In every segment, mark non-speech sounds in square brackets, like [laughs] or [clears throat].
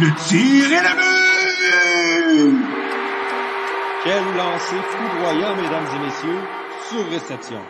Le tir est but! Quel lancer foudroyant, mesdames et messieurs, sur réception.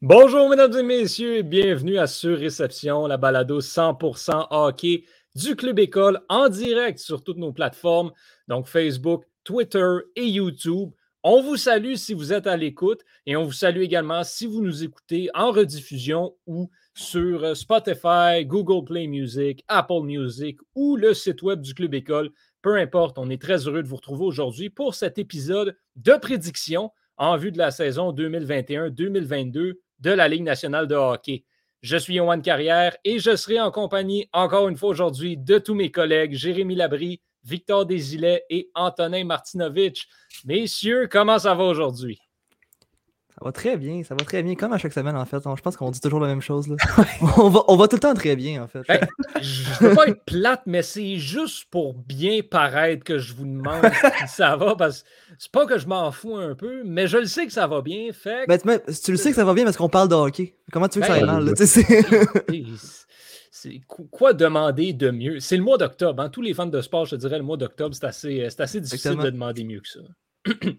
Bonjour, mesdames et messieurs, et bienvenue à Sur Réception, la balado 100% hockey du Club École en direct sur toutes nos plateformes, donc Facebook, Twitter et YouTube. On vous salue si vous êtes à l'écoute et on vous salue également si vous nous écoutez en rediffusion ou sur euh, Spotify, Google Play Music, Apple Music ou le site web du Club École. Peu importe, on est très heureux de vous retrouver aujourd'hui pour cet épisode de prédiction en vue de la saison 2021-2022 de la Ligue nationale de hockey. Je suis Yohan Carrière et je serai en compagnie encore une fois aujourd'hui de tous mes collègues Jérémy Labry, Victor Desilets et Antonin Martinovitch. Messieurs, comment ça va aujourd'hui? Ça va très bien, ça va très bien, comme à chaque semaine en fait. Je pense qu'on dit toujours la même chose. Là. [laughs] [laughs] on, va, on, va, tout le temps très bien en fait. Ben, je ne veux pas être plate, mais c'est juste pour bien paraître que je vous demande [laughs] si ça va. Parce que c'est pas que je m'en fous un peu, mais je le sais que ça va bien. Fait ben, tu, le sais que ça va bien parce qu'on parle de hockey. Comment tu veux que ça aille mal? c'est quoi demander de mieux? C'est le mois d'octobre. Hein? Tous les fans de sport, je te dirais, le mois d'octobre, c'est assez, assez difficile de demander mieux que ça. [clears throat]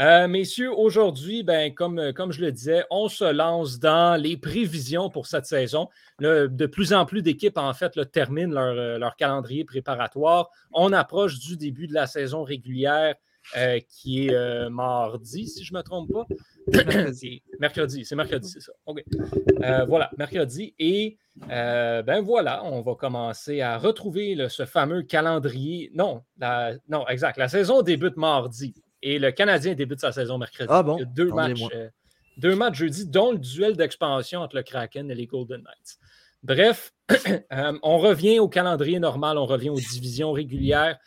Euh, messieurs, aujourd'hui, ben, comme, euh, comme je le disais, on se lance dans les prévisions pour cette saison. de plus en plus d'équipes, en fait, terminent leur, euh, leur, calendrier préparatoire. On approche du début de la saison régulière qui est mardi, si je ne me trompe pas. mercredi. [coughs] mercredi, c'est mercredi, c'est ça. OK. voilà, mercredi. Et ben voilà, on va commencer à retrouver ce fameux calendrier. Non, non, exact. La saison débute mardi. Et le Canadien débute sa saison mercredi. Ah bon? deux, matchs, euh, deux matchs jeudi, dont le duel d'expansion entre le Kraken et les Golden Knights. Bref, [clears throat] euh, on revient au calendrier normal, on revient aux divisions régulières,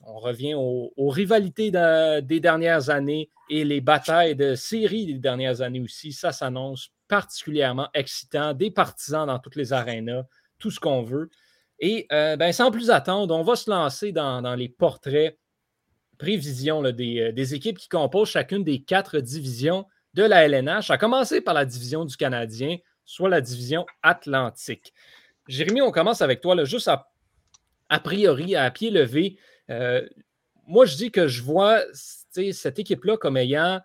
on revient aux, rivalités des dernières années et les batailles de série des dernières années aussi. Ça s'annonce particulièrement excitant, des partisans dans toutes les arénas, tout ce qu'on veut. Et euh, ben, sans plus attendre, on va se lancer dans, dans les portraits prévision euh, des, équipes qui composent chacune des quatre divisions de la LNH, à commencer par la division du Canadien, soit la division Atlantique. Jérémy, on commence avec toi, là, juste à, a priori, à pied levé. Euh, moi, je dis que je vois cette équipe-là comme ayant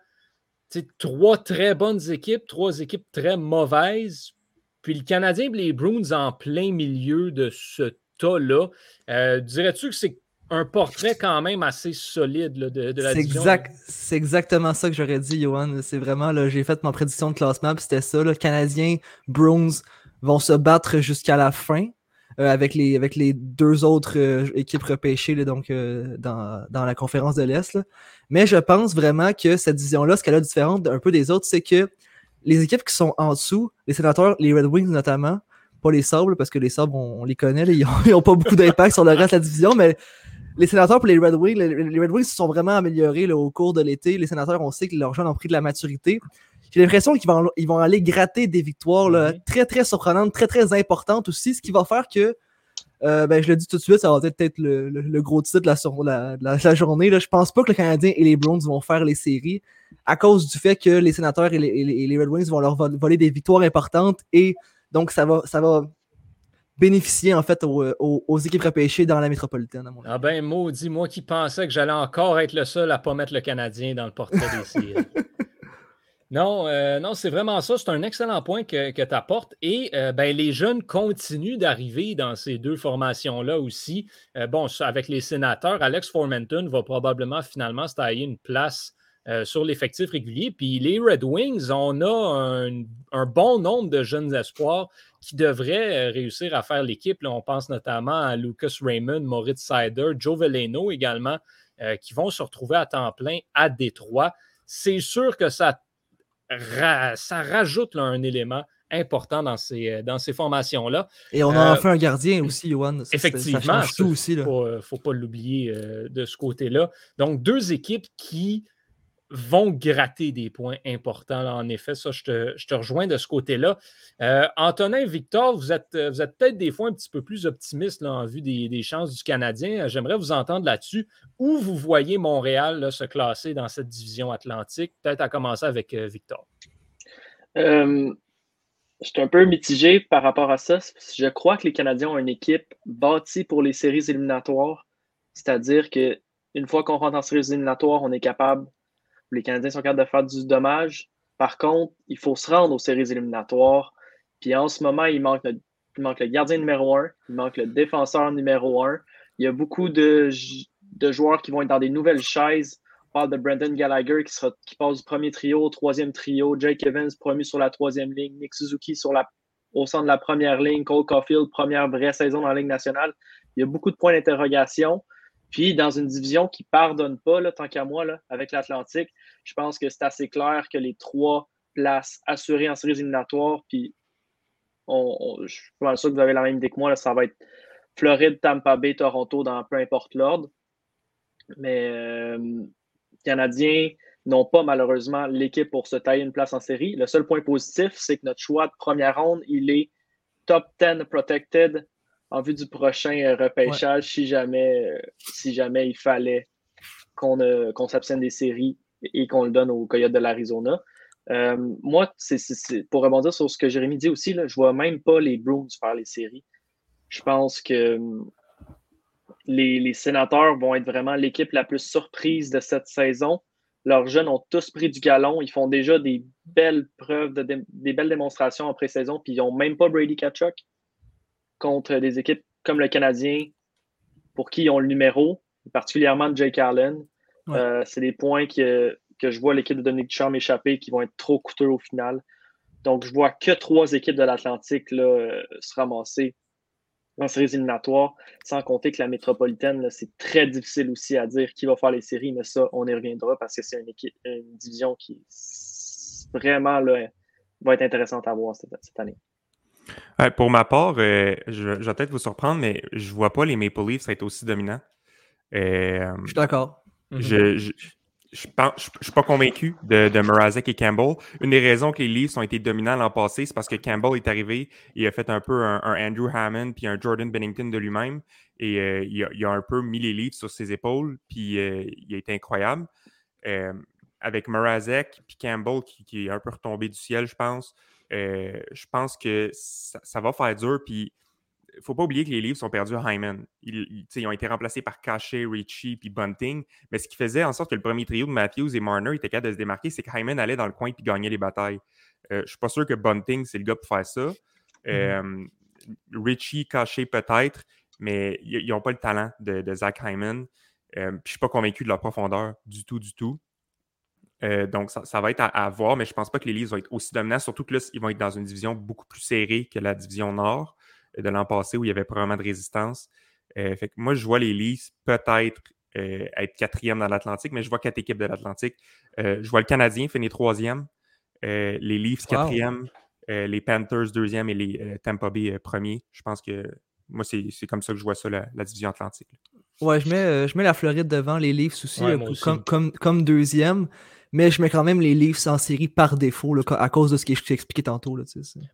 trois très bonnes équipes, trois équipes très mauvaises, puis le Canadien et les Bruins en plein milieu de ce tas-là. Euh, dirais-tu que c'est un portrait quand même assez solide de, de, la division. Exact, c'est exactement ça que j'aurais dit, Johan. C'est vraiment, j'ai fait ma prédiction de classement, c'était ça. Le Canadien, Bruins vont se battre jusqu'à la fin. Euh, avec, les, avec les deux autres euh, équipes repêchées donc, euh, dans, dans, la conférence de l'Est. Mais je pense vraiment que cette division-là, ce qu'elle a de différente d'un peu des autres, c'est que les équipes qui sont en dessous, les sénateurs, les Red Wings notamment, pas les Sabres, parce que les Sabres, on, les connaît, ils n'ont [laughs] pas beaucoup d'impact sur le reste de la division, mais les sénateurs pour les Red Wings, les, Red Wings se sont vraiment améliorés au cours de l'été. Les sénateurs, on sait que leurs jeunes ont pris de la maturité. J'ai l'impression qu'ils vont, ils vont aller gratter des victoires très, très surprenantes, très, très importantes aussi, ce qui va faire que, euh, ben, je le dis tout de suite, ça va être peut-être le, gros titre de la, la, journée. Là. Je pense pas que le Canadien et les Browns vont faire les séries à cause du fait que les sénateurs et les, Red Wings vont leur voler des victoires importantes et donc ça va, ça va bénéficier en fait aux, aux, équipes repêchées dans la métropolitaine. ah ben maudit, moi qui pensais que j'allais encore être le seul à ne pas mettre le Canadien dans le portrait des [laughs] non, euh, non c'est vraiment ça. C'est un excellent point que, que tu apportes. Et euh, ben, les jeunes continuent d'arriver dans ces deux formations-là aussi. Euh, bon, avec les sénateurs, Alex Formenton va probablement finalement se tailler une place sur l'effectif régulier. Puis les Red Wings, on a un, un, bon nombre de jeunes espoirs qui devraient euh, réussir à faire l'équipe. On pense notamment à Lucas Raymond, Moritz Sider, Joe Veleno également, euh, qui vont se retrouver à temps plein à Détroit. C'est sûr que ça, ça rajoute un élément important dans ces, euh, dans ces formations-là. Et on a fait un gardien aussi, Johan. Effectivement, il ne faut, pas l'oublier de ce côté-là. Donc, deux équipes qui vont gratter des points importants. en effet, ça, je te, rejoins de ce côté-là. Euh, Antonin, Victor, vous êtes, vous êtes peut-être des fois un petit peu plus optimiste en vue des, chances du Canadien. J'aimerais vous entendre là-dessus. Où vous voyez Montréal se classer dans cette division atlantique? Peut-être à commencer avec euh, Victor. Euh, je suis un peu mitigé par rapport à ça. Je crois que les Canadiens ont une équipe bâtie pour les séries éliminatoires. C'est-à-dire que une fois qu'on rentre en séries éliminatoires, on est capable, les Canadiens sont capables de faire du dommage. Par contre, il faut se rendre aux séries éliminatoires. Puis en ce moment, il manque le, gardien numéro un, il manque le défenseur numéro un. Il y a beaucoup de, joueurs qui vont être dans des nouvelles chaises. On parle de Brandon Gallagher qui, qui passe du premier trio au troisième trio, Jake Evans promu sur la troisième ligne, Nick Suzuki sur la, au centre de la première ligne, Cole Caulfield, première vraie saison dans la Ligue nationale. Il y a beaucoup de points d'interrogation. Puis, dans une division qui ne pardonne pas, là, tant qu'à moi, là, avec l'Atlantique, je pense que c'est assez clair que les trois places assurées en séries éliminatoires, puis on, je suis pas sûr que vous avez la même idée que moi, là, ça va être Floride, Tampa Bay, Toronto, dans peu importe l'ordre. Mais euh, les Canadiens n'ont pas malheureusement l'équipe pour se tailler une place en série. Le seul point positif, c'est que notre choix de première ronde, il est top 10 protected en vue du prochain euh, repêchage si, jamais, euh, si jamais il fallait qu'on s'abstienne des séries et qu'on le donne aux Coyotes de l'Arizona. moi, c'est pour rebondir sur ce que Jérémy dit aussi, là, je vois même pas les Bruins faire les séries. Je pense que les, sénateurs vont être vraiment l'équipe la plus surprise de cette saison. Leurs jeunes ont tous pris du galon. Ils font déjà des belles preuves, des belles démonstrations en pré-saison, puis ils n'ont même pas Brady Kachuk contre des équipes comme le Canadien, pour qui ils ont le numéro, particulièrement Jake Allen. Euh, c'est des points que, que je vois l'équipe de Dominique Charme échapper qui vont être trop coûteux au final. Donc, je vois que trois équipes de l'Atlantique euh, se ramasser en séries éliminatoires, sans compter que la métropolitaine, c'est très difficile aussi à dire qui va faire les séries, mais ça, on y reviendra parce que c'est une, équipe, une division qui vraiment là, va être intéressante à voir cette, année. Pour ma part, euh, je, vais peut-être vous surprendre, mais je ne vois pas les Maple Leafs être aussi dominants. Euh, je suis d'accord. je, je ne suis pas convaincu de, de Mrazek et Campbell. Une des raisons que les Leafs ont été dominants l'an passé, c'est parce que Campbell est arrivé et a fait un peu un, Andrew Hammond puis un Jordan Bennington de lui-même. Et euh, il, a, un peu mis les Leafs sur ses épaules, puis euh, il a été incroyable. Euh, avec Mrazek puis Campbell qui, est un peu retombé du ciel, je pense, je pense que ça, ça va faire dur. Puis il ne faut pas oublier que les Leafs ont perdu Hyman. Ils, ont été remplacés par Cachet, Richie puis Bunting. Mais ce qui faisait en sorte que le premier trio de Matthews et Marner était capable de se démarquer, c'est que Hyman allait dans le coin et gagnait les batailles. Euh, je ne suis pas sûr que Bunting, c'est le gars pour faire ça. Mm-hmm. Euh, Richie, Cachet peut-être, mais ils n'ont pas le talent de, Zach Hyman. Euh, je ne suis pas convaincu de leur profondeur du tout, du tout. Donc, ça, va être à, voir, mais je ne pense pas que les Leafs vont être aussi dominants, surtout que là, ils vont être dans une division beaucoup plus serrée que la division Nord de l'an passé où il y avait probablement de résistance. Euh, fait que moi, je vois les Leafs peut-être euh, être quatrième dans l'Atlantique, mais je vois quatre équipes de l'Atlantique. Euh, je vois le Canadien finir troisième, les Leafs quatrième, les Panthers deuxième et les Tampa Bay premier. Je pense que moi, c'est comme ça que je vois ça, la, division Atlantique. Ouais, je mets, je mets la Floride devant les Leafs aussi, Comme, comme, comme, deuxième. Mais je mets quand même les Leafs en série par défaut à cause de ce que je t'ai expliqué tantôt. Là,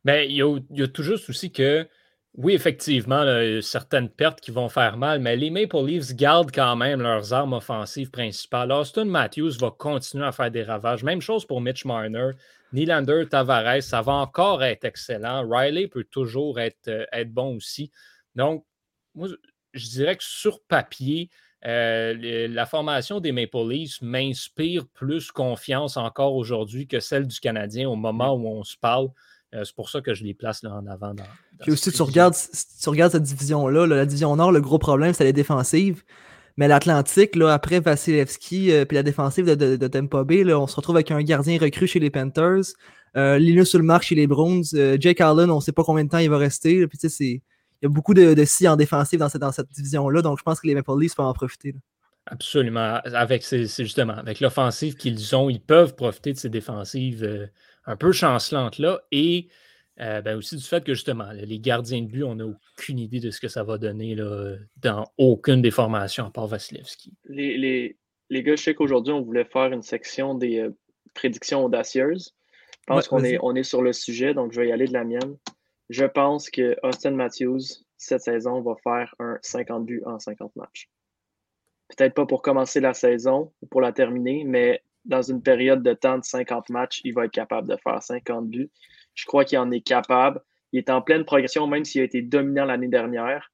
ben, il, y a, y a tout juste aussi que oui, effectivement, certaines pertes qui vont faire mal, mais les Maple Leafs gardent quand même leurs armes offensives principales. Austin Matthews va continuer à faire des ravages. Même chose pour Mitch Marner. Nylander, Tavares, ça va encore être excellent. Riley peut toujours être, euh, être bon aussi. Donc, moi, je dirais que sur papier, euh, la formation des Maple Leafs m'inspire plus confiance encore aujourd'hui que celle du Canadien au moment où on se parle. Euh, c'est pour ça que je les place là, en avant. Dans, Puis aussi, tu regardes, tu regardes cette division-là, la division Nord, le gros problème, c'est les défensives. Mais l'Atlantique, après Vasilevski euh, la défensive de, de, Tampa Bay, là, on se retrouve avec un gardien recru chez les Panthers, euh, Linus Ulmark chez les Browns, euh, Jake Allen, on ne sait pas combien de temps il va rester. Puis, il y a beaucoup de, de si en défensive dans cette, dans cette division-là, donc je pense que les Maple Leafs peuvent en profiter. Absolument. Avec c'est justement avec l'offensive qu'ils ont, ils peuvent profiter de ces défensives un peu chancelante là. Et euh, ben aussi du fait que justement, les gardiens de but, on n'a aucune idée de ce que ça va donner là, dans aucune des formations à part Vasilevski. Les, les, les gars, je sais qu'aujourd'hui, on voulait faire une section des euh, prédictions audacieuses. Je pense qu'on est, on est sur le sujet, donc je vais y aller de la mienne. Je pense que Austin Matthews, cette saison, va faire un 50 buts en 50 matchs. Peut-être pas pour commencer la saison ou pour la terminer, mais dans une période de temps de 50 matchs, il va être capable de faire 50 buts. Je crois qu'il en est capable. Il est en pleine progression, même s'il a été dominant l'année dernière.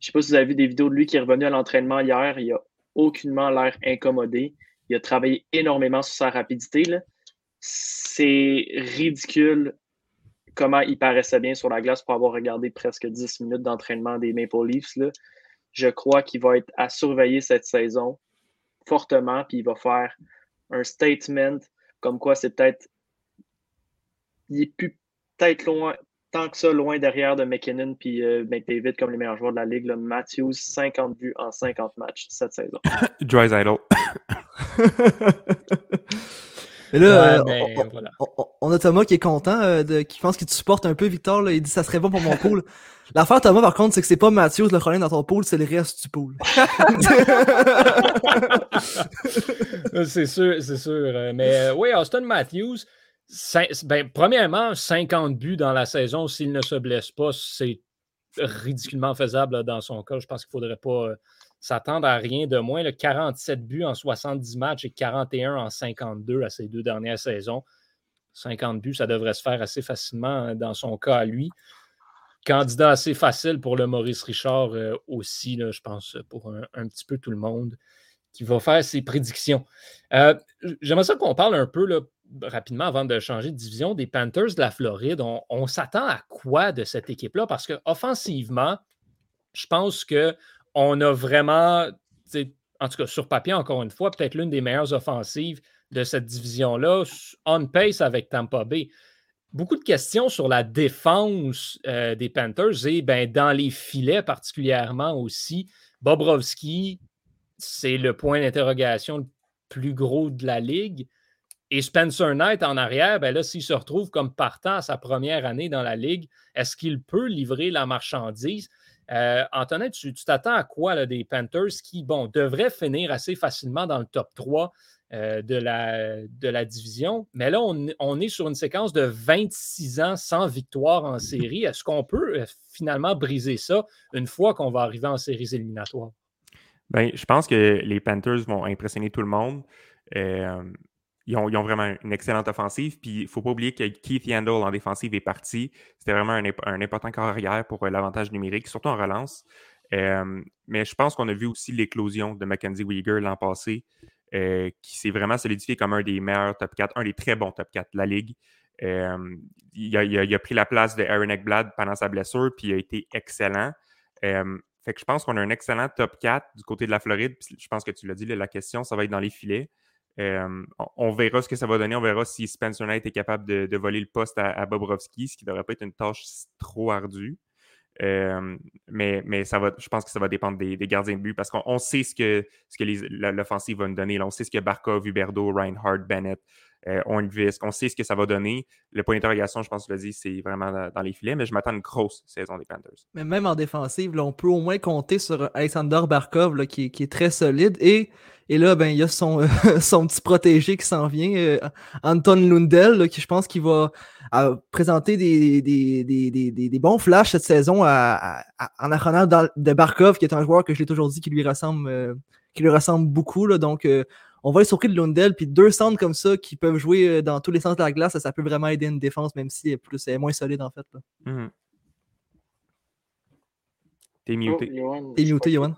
Je ne sais pas si vous avez vu des vidéos de lui qui est revenu à l'entraînement hier. Il a aucunement l'air incommodé. Il a travaillé énormément sur sa rapidité. C'est ridicule comment il paraissait bien sur la glace pour avoir regardé presque 10 minutes d'entraînement des Maple Leafs. Là. Je crois qu'il va être à surveiller cette saison fortement, puis il va faire un statement comme quoi c'est peut-être. Il est plus peut-être loin, tant que ça, loin derrière de McKinnon puis euh, McDavid comme les meilleurs joueurs de la ligue. Là. Matthews, 50 buts en 50 matchs cette saison. [coughs] Dry Idol. [laughs] Et là, Ouais, euh, mais on, voilà. on- on- on a Thomas qui est content, euh, de, qui pense qu'il te supporte un peu, Victor. Là, il dit ça serait bon pour mon pool. [laughs] L'affaire, Thomas, par contre, c'est que c'est pas Matthews le problème dans ton pool, c'est le reste du pool. [laughs] [laughs] c'est sûr, c'est sûr. Euh, Mais euh, oui, Austin Matthews, ben, premièrement, 50 buts dans la saison, s'il ne se blesse pas, c'est ridiculement faisable là, dans son cas. Je pense qu'il ne faudrait pas euh, s'attendre à rien de moins. Le 47 buts en 70 matchs et 41 en 52 à ses deux dernières saisons. 50 buts, ça devrait se faire assez facilement euh, dans son cas à lui. Candidat assez facile pour le Maurice Richard euh, aussi, je pense, pour un, petit peu tout le monde qui va faire ses prédictions. Euh, J'aimerais ça qu'on parle un peu rapidement avant de changer de division des Panthers de la Floride. On, on s'attend à quoi de cette équipe-là? Parce que offensivement, je pense qu'on a vraiment, en tout cas sur papier, encore une fois, peut-être l'une des meilleures offensives de cette division-là, on pace avec Tampa Bay. Beaucoup de questions sur la défense euh, des Panthers et ben, dans les filets particulièrement aussi. Bobrovski, c'est le point d'interrogation le plus gros de la ligue. Et Spencer Knight en arrière, ben là, s'il se retrouve comme partant à sa première année dans la ligue, est-ce qu'il peut livrer la marchandise? Euh, Antonin, tu t'attends à quoi là, des Panthers qui, bon, devraient finir assez facilement dans le top 3 euh, de, la, de la division? Mais là, on, on est sur une séquence de 26 ans sans victoire en série. Est-ce qu'on peut euh, finalement briser ça une fois qu'on va arriver en séries éliminatoires? Ben, je pense que les Panthers vont impressionner tout le monde. Ils, ont, vraiment une excellente offensive. Puis il ne faut pas oublier que Keith Yandel en défensive est parti. C'était vraiment un, imp- un important carrière pour euh, l'avantage numérique, surtout en relance. Euh, mais je pense qu'on a vu aussi l'éclosion de Mackenzie Weegar l'an passé, euh, qui s'est vraiment solidifié comme un des meilleurs top 4, un des très bons top 4 de la ligue. Il, a, pris la place de Aaron Ekblad pendant sa blessure, puis il a été excellent. Fait que je pense qu'on a un excellent top 4 du côté de la Floride. Je pense que tu l'as dit, la question, ça va être dans les filets. On, verra ce que ça va donner. On verra si Spencer Knight est capable de, voler le poste à, à Bobrovski, ce qui ne devrait pas être une tâche trop ardue. Mais je pense que ça va dépendre des, gardiens de but parce qu'on on sait ce que, l'offensive va nous donner. Là, on sait ce que Barkov, Huberdo, Reinhardt, Bennett, euh, Hornqvist, on sait ce que ça va donner. Le point d'interrogation, je pense que tu l'as dit, c'est vraiment dans, les filets, mais je m'attends à une grosse saison des Panthers. Mais même en défensive, là, on peut au moins compter sur Alexander Barkov là, qui, est- qui est très solide. Et, et là, ben, il y a son, [laughs] son petit protégé qui s'en vient, euh, Anton Lundell, là, qui je pense qu'il va euh, présenter des, des, des, des, bons flashs cette saison à- à- en dans- de Barkov, qui est un joueur que je l'ai toujours dit qui lui ressemble, euh, qui lui ressemble beaucoup. Donc, euh, on va être surpris de Lundell. Puis deux centres comme ça qui peuvent jouer euh, dans tous les sens de la glace, ça, ça peut vraiment aider une défense, même si elle est, plus, elle est moins solide en fait. là. Mhm. T'es Oh, muté. T'es je muté, Johan.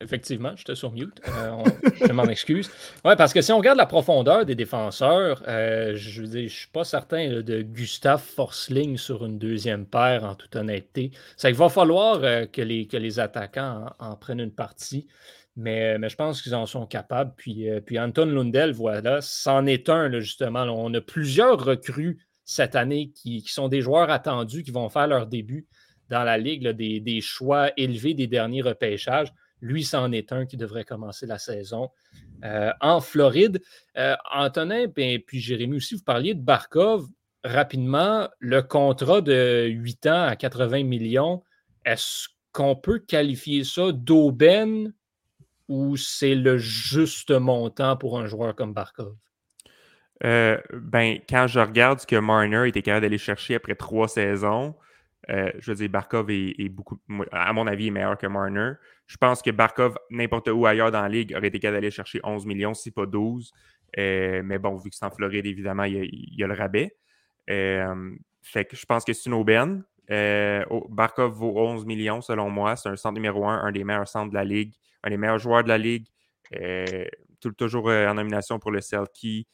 Effectivement, j'étais sur mute. Euh, on- je m'en excuse. Oui, parce que si on regarde la profondeur des défenseurs, euh, je veux dire, je suis pas certain là, de Gustave Forsling sur une deuxième paire, en toute honnêteté. C'est qu'il va falloir euh, que, les, que les attaquants en, en prennent une partie. Mais, mais je pense qu'ils en sont capables. Puis, euh, puis Anton Lundell, voilà, c'en est un, là, justement. On a plusieurs recrues cette année qui, sont des joueurs attendus, qui vont faire leur début dans la ligue, des, choix élevés des derniers repêchages. Lui, c'en est un qui devrait commencer la saison euh, en Floride. Euh, Antonin et puis Jérémy aussi, vous parliez de Barkov. Rapidement, le contrat de 8 ans à 80 millions, est-ce qu'on peut qualifier ça d'aubaine ou c'est le juste montant pour un joueur comme Barkov? Euh, ben, quand je regarde ce que Marner était capable d'aller chercher après trois saisons, euh, je veux dire, Barkov est, beaucoup, à mon avis, est meilleur que Marner. Je pense que Barkov, n'importe où ailleurs dans la ligue, aurait été capable d'aller chercher 11 millions, si pas 12. Euh, mais bon, vu que c'est en Floride, évidemment, il y a, le rabais. Je pense que c'est une aubaine. Oh, Barkov vaut 11 millions selon moi. C'est un centre numéro un, un des meilleurs centres de la ligue, un des meilleurs joueurs de la ligue. Euh, tout- toujours euh, en nomination pour le Selkie.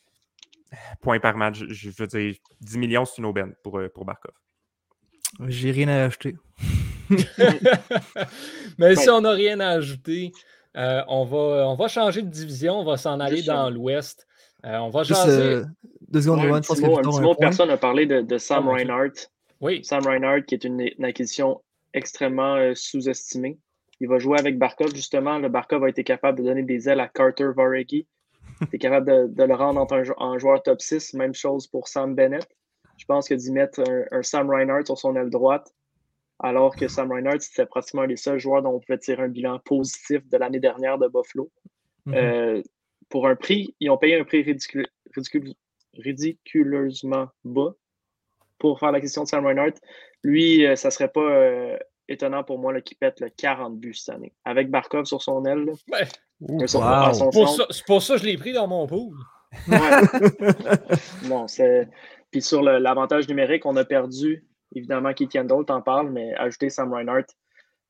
Point par match, je veux dire, 10 millions, c'est une aubaine pour, euh, pour Barkov. J'ai rien à ajouter. [laughs] Mais si on n'a rien à ajouter, euh, on, va, on va changer de division, on va s'en aller Juste dans l'Ouest. Euh, on va Juste jaser. euh, deux secondes, Ouais, un petit mot, un Victor petit a mot, un point. personne n'a parlé de, de Sam Ah, Dieu. Reinhardt. Oui, Sam Reinhardt, qui est une, une acquisition extrêmement euh, sous-estimée. Il va jouer avec Barkov, justement. Le Barkov a été capable de donner des ailes à Carter Varegi. [laughs] Il est capable de, de le rendre en, joueur top 6. Même chose pour Sam Bennett. Je pense que d'y mettre un, un Sam Reinhardt sur son aile droite, alors que Sam Reinhardt, c'était pratiquement un des seuls joueurs dont on pouvait tirer un bilan positif de l'année dernière de Buffalo. Mhm. Euh, pour un prix, ils ont payé un prix ridicule, ridicule- ridiculeusement bas pour faire la question de Sam Reinhardt. Lui, euh, ça serait pas euh, étonnant pour moi là, qu'il pète le 40 buts cette année. Avec Barkov sur son aile, wow. pour ça- c'est pour ça que je l'ai pris dans mon pool. Ouais. [laughs] non, c'est. Puis sur l'avantage numérique, on a perdu, évidemment, Keith Kendall, t'en parles, mais ajouter Sam Reinhardt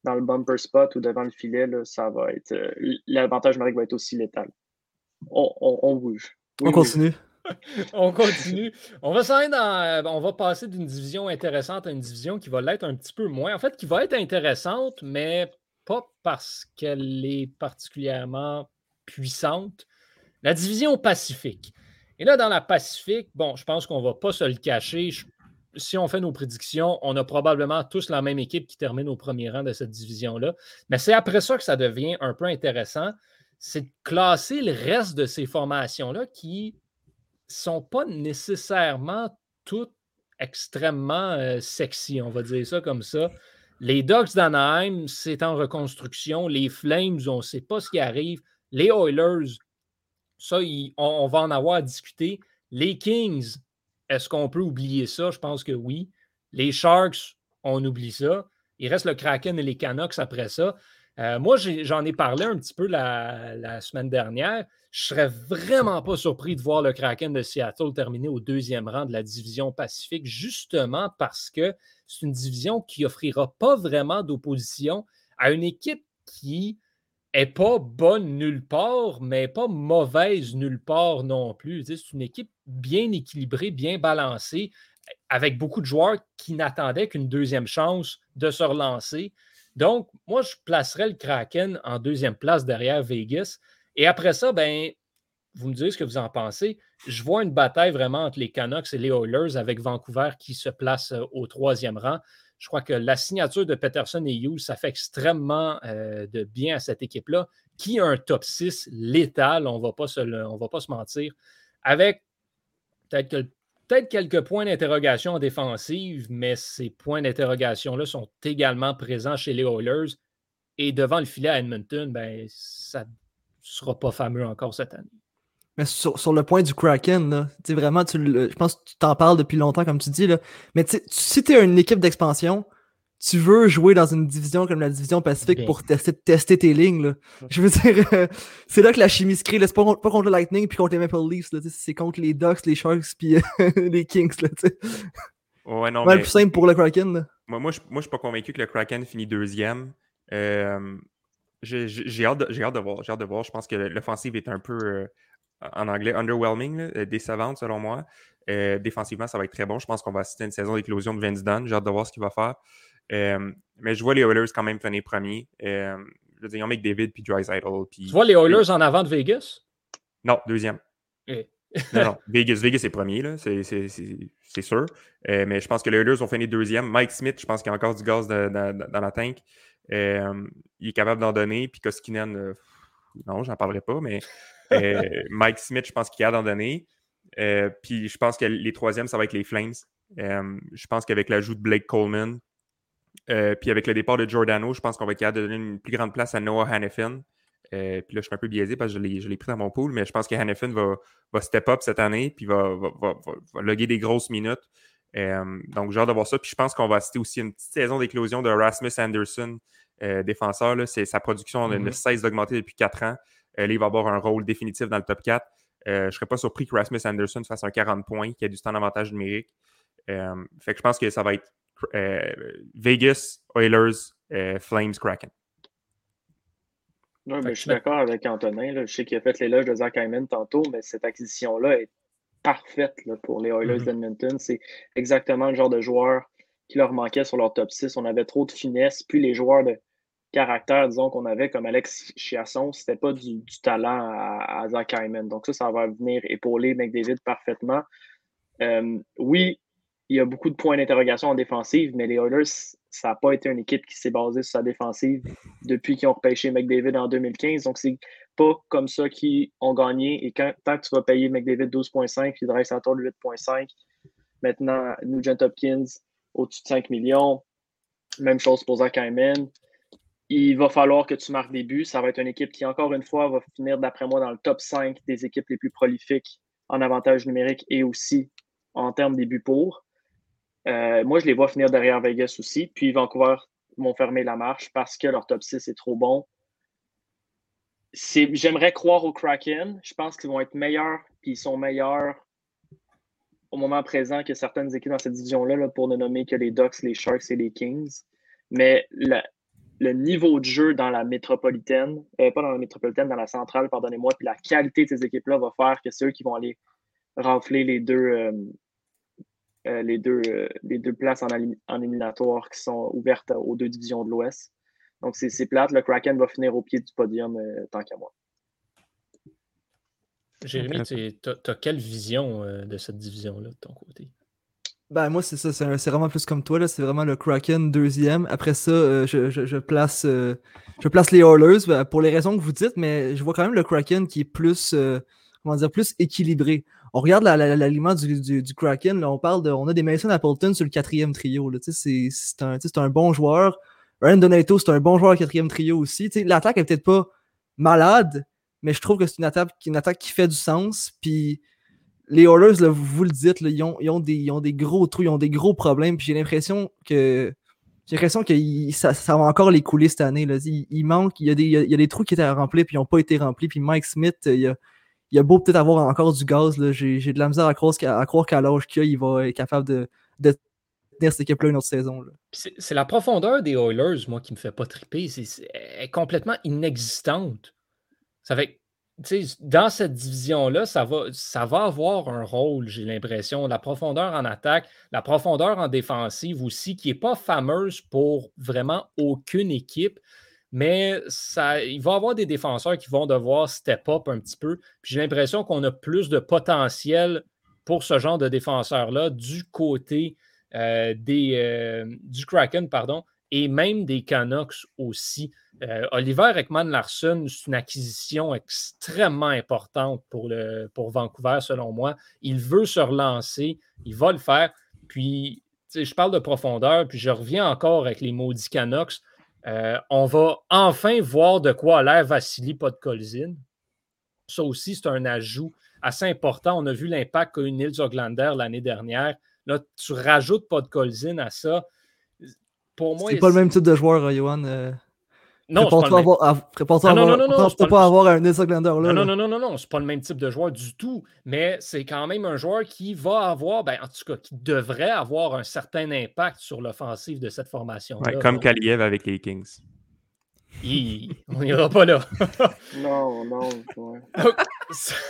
dans le bumper spot ou devant le filet, là, ça va être. euh, L'avantage numérique va être aussi létal. On, on- on bouge. Oui, On oui. [laughs] On continue. Dans- on va passer d'une division intéressante à une division qui va l'être un petit peu moins. En fait, qui va être intéressante, mais pas parce qu'elle est particulièrement puissante. La division Pacifique. Et là, dans la Pacifique, bon, je pense qu'on ne va pas se le cacher. Si on fait nos prédictions, on a probablement tous la même équipe qui termine au premier rang de cette division-là. Mais c'est après ça que ça devient un peu intéressant. C'est de classer le reste de ces formations-là qui sont pas nécessairement toutes extrêmement euh, sexy, on va dire ça comme ça. Les Ducks d'Anaheim, c'est en reconstruction. Les Flames, on ne sait pas ce qui arrive. Les Oilers, ça, on, on va en avoir à discuter. Les Kings, est-ce qu'on peut oublier ça? Je pense que oui. Les Sharks, on oublie ça. Il reste le Kraken et les Canucks après ça. Euh, moi, j'en ai, parlé un petit peu la, semaine dernière. Je serais vraiment pas surpris de voir le Kraken de Seattle terminer au deuxième rang de la division Pacifique, justement parce que c'est une division qui offrira pas vraiment d'opposition à une équipe qui est pas bonne nulle part, mais pas mauvaise nulle part non plus. C'est une équipe bien équilibrée, bien balancée, avec beaucoup de joueurs qui n'attendaient qu'une deuxième chance de se relancer. Donc, moi, je placerais le Kraken en deuxième place derrière Vegas. Et après ça, ben, vous me direz ce que vous en pensez. Je vois une bataille vraiment entre les Canucks et les Oilers avec Vancouver qui se place euh, au troisième rang. Je crois que la signature de Peterson et Hughes, ça fait extrêmement euh, de bien à cette équipe-là, qui a un top 6 létal, on ne va pas se le- mentir, avec peut-être que- peut-être quelques points d'interrogation en défensive, mais ces points d'interrogation-là sont également présents chez les Oilers. Et devant le filet à Edmonton, ben, ça ne sera pas fameux encore cette année. Mais sur, le point du Kraken, là, vraiment, tu je pense que tu t'en parles depuis longtemps, comme tu dis, là. mais si tu es une équipe d'expansion, tu veux jouer dans une division comme la division Pacifique Bien. pour tester, tester tes lignes. Là. Je veux dire, euh, c'est là que la chimie se crée. C'est pas, contre- pas contre le Lightning puis contre les Maple Leafs. C'est contre les Ducks, les Sharks puis euh, [laughs] les Kings. Là. Ouais, non, Ouais, le mais plus simple pour le Kraken. là. moi, moi, je ne suis pas convaincu que le Kraken finit deuxième. Euh, j'ai j'ai hâte, de- j'ai hâte de voir. J'ai hâte de voir. Je pense que l'offensive est un peu, euh, en anglais, underwhelming, là, décevante selon moi. Euh, défensivement, ça va être très bon. Je pense qu'on va assister à une saison d'éclosion de Vince Dunn. J'ai hâte de voir ce qu'il va faire. Euh, mais je vois les Oilers quand même finir premier. Euh, je veux dire, ils ont McDavid puis Drysdale. Puis... Tu vois les Oilers en avant de Vegas? Non, deuxième. Eh. [laughs] non, non. Vegas, Vegas est premier, là. C'est, c'est- c'est- c'est sûr. Euh, mais je pense que les Oilers vont finir deuxième. Mike Smith, je pense qu'il y a encore du gaz de- de- dans la tank. Euh, il est capable d'en donner. Puis Koskinen, euh, non, j'en parlerai pas, mais [laughs] Mike Smith, je pense qu'il a d'en donner. Puis je pense que les troisièmes, ça va être les Flames. Je pense qu'avec l'ajout de Blake Coleman, euh, puis avec le départ de Giordano, je pense qu'on va être capable de donner une plus grande place à Noah Hannafin. Euh, puis là, je suis un peu biaisé parce que je l'ai, pris dans mon pool, mais je pense que Hannafin va, va step up cette année, puis va, va, va, va- loguer des grosses minutes. Euh, donc, j'ai hâte de voir ça. Puis je pense qu'on va assister aussi à une petite saison d'éclosion de Rasmus Anderson, défenseur. Là. Sa production ne Mhm. cesse d'augmenter depuis 4 ans. Là, il va avoir un rôle définitif dans le top 4. Euh, je ne serais pas surpris que Rasmus Anderson fasse un 40 points, qu'il ait du temps d'avantage numérique. Fait que je pense que ça va être Vegas, Oilers, euh, Flames, Kraken. Oui, mais je suis d'accord avec Antonin. là. Je sais qu'il a fait l'éloge de Zach Hyman tantôt, mais cette acquisition-là est parfaite là, pour les Oilers Mhm. d'Edmonton. C'est exactement le genre de joueur qui leur manquait sur leur top 6. On avait trop de finesse. Puis les joueurs de caractère, disons, qu'on avait, comme Alex Chiasson, c'était pas du, du talent à, à Zach Hyman. Donc ça, ça va venir épauler McDavid parfaitement. Euh, oui, il y a beaucoup de points d'interrogation en défensive, mais les Oilers, ça n'a pas été une équipe qui s'est basée sur sa défensive depuis qu'ils ont repêché McDavid en 2015. Donc, c'est pas comme ça qu'ils ont gagné. Et tant que tu vas payer McDavid 12,5 puis Dreisaitl 8,5, maintenant Nugent Hopkins au-dessus de 5 millions, même chose pour Zach Hyman. Il va falloir que tu marques des buts. Ça va être une équipe qui, encore une fois, va finir, d'après moi, dans le top 5 des équipes les plus prolifiques en avantage numérique et aussi en termes des buts pour. Euh, moi, je les vois finir derrière Vegas aussi. Puis Vancouver vont fermer la marche parce que leur top 6 est trop bon. J'aimerais croire au Kraken. Je pense qu'ils vont être meilleurs, puis ils sont meilleurs au moment présent que certaines équipes dans cette division-là, là, pour ne nommer que les Ducks, les Sharks et les Kings. Mais le, niveau de jeu dans la métropolitaine, euh, pas dans la métropolitaine, dans la centrale, pardonnez-moi, puis la qualité de ces équipes-là va faire que c'est eux qui vont aller rafler les deux, euh, les deux, euh, les deux places en, éliminatoire qui sont ouvertes aux deux divisions de l'Ouest. Donc, c'est plate. Le Kraken va finir au pied du podium euh, tant qu'à moi. Jérémy, tu as, quelle vision euh, de cette division-là de ton côté? Ben, moi, c'est ça. C'est vraiment plus comme toi. là, C'est vraiment le Kraken deuxième. Après ça, euh, je, je- je place, euh, je place les Oilers ben, pour les raisons que vous dites, mais je vois quand même le Kraken qui est plus, euh, comment dire, plus équilibré. On regarde la- la- l'aliment du, Kraken. On parle de, on a des Mason Appleton sur le quatrième trio. C'est un, un bon joueur. Ryan Donato, c'est un bon joueur au quatrième trio aussi. L'attaque est peut-être pas malade, mais je trouve que c'est une attaque, qui fait du sens. Puis les Oilers, vous, le dites, là, ils, ont, des, gros trous, ils ont des gros problèmes. Puis j'ai l'impression que j'ai l'impression que ça, va encore les couler cette année. Là. Il, il manque, il y, a des, il y a- des trous qui étaient à remplir puis ils n'ont pas été remplis. Puis Mike Smith, il y a, il a beau peut-être avoir encore du gaz. J'ai de la misère à croire, qu'à- l'âge qu'il il va être capable de, tenir cette équipe-là une autre saison. C'est la profondeur des Oilers, moi, qui me fait pas triper. C'est est complètement inexistante. Ça dans cette division-là, ça va, ça va avoir un rôle, j'ai l'impression. La profondeur en attaque, la profondeur en défensive aussi, qui n'est pas fameuse pour vraiment aucune équipe. Mais ça, il va y avoir des défenseurs qui vont devoir step up un petit peu. Puis j'ai l'impression qu'on a plus de potentiel pour ce genre de défenseurs-là du côté euh, des, euh, du Kraken, pardon, et même des Canucks aussi. Euh, Oliver Ekman Larson, c'est une acquisition extrêmement importante pour, le, pour Vancouver, selon moi. Il veut se relancer, il va le faire. Puis, je parle de profondeur, puis je reviens encore avec les maudits Canucks. Euh, on va enfin voir de quoi a l'air Vassili Podkolzin. Ça aussi, c'est un ajout assez important. On a vu l'impact qu'a eu Nils Oglander l'année dernière. Là, tu rajoutes Podkolzin à ça. Pour moi, C'est pas le même type de joueur, euh, Johan. euh, Non, Prépare-toi le même. à avoir- à- prépare-toi à Non, non, avoir- non, non, prépare-toi c'est pas pas à le- avoir un Nils Oglander là. Non, là. non, non, non, non, non, c'est pas le même type de joueur du tout, mais c'est quand même un joueur qui va avoir, ben, en tout cas, qui devrait avoir un certain impact sur l'offensive de cette formation-là. Ouais, comme Donc, Kaliev avec les Kings. hi, on n'ira pas là. [laughs] Non, non. ouais. Donc,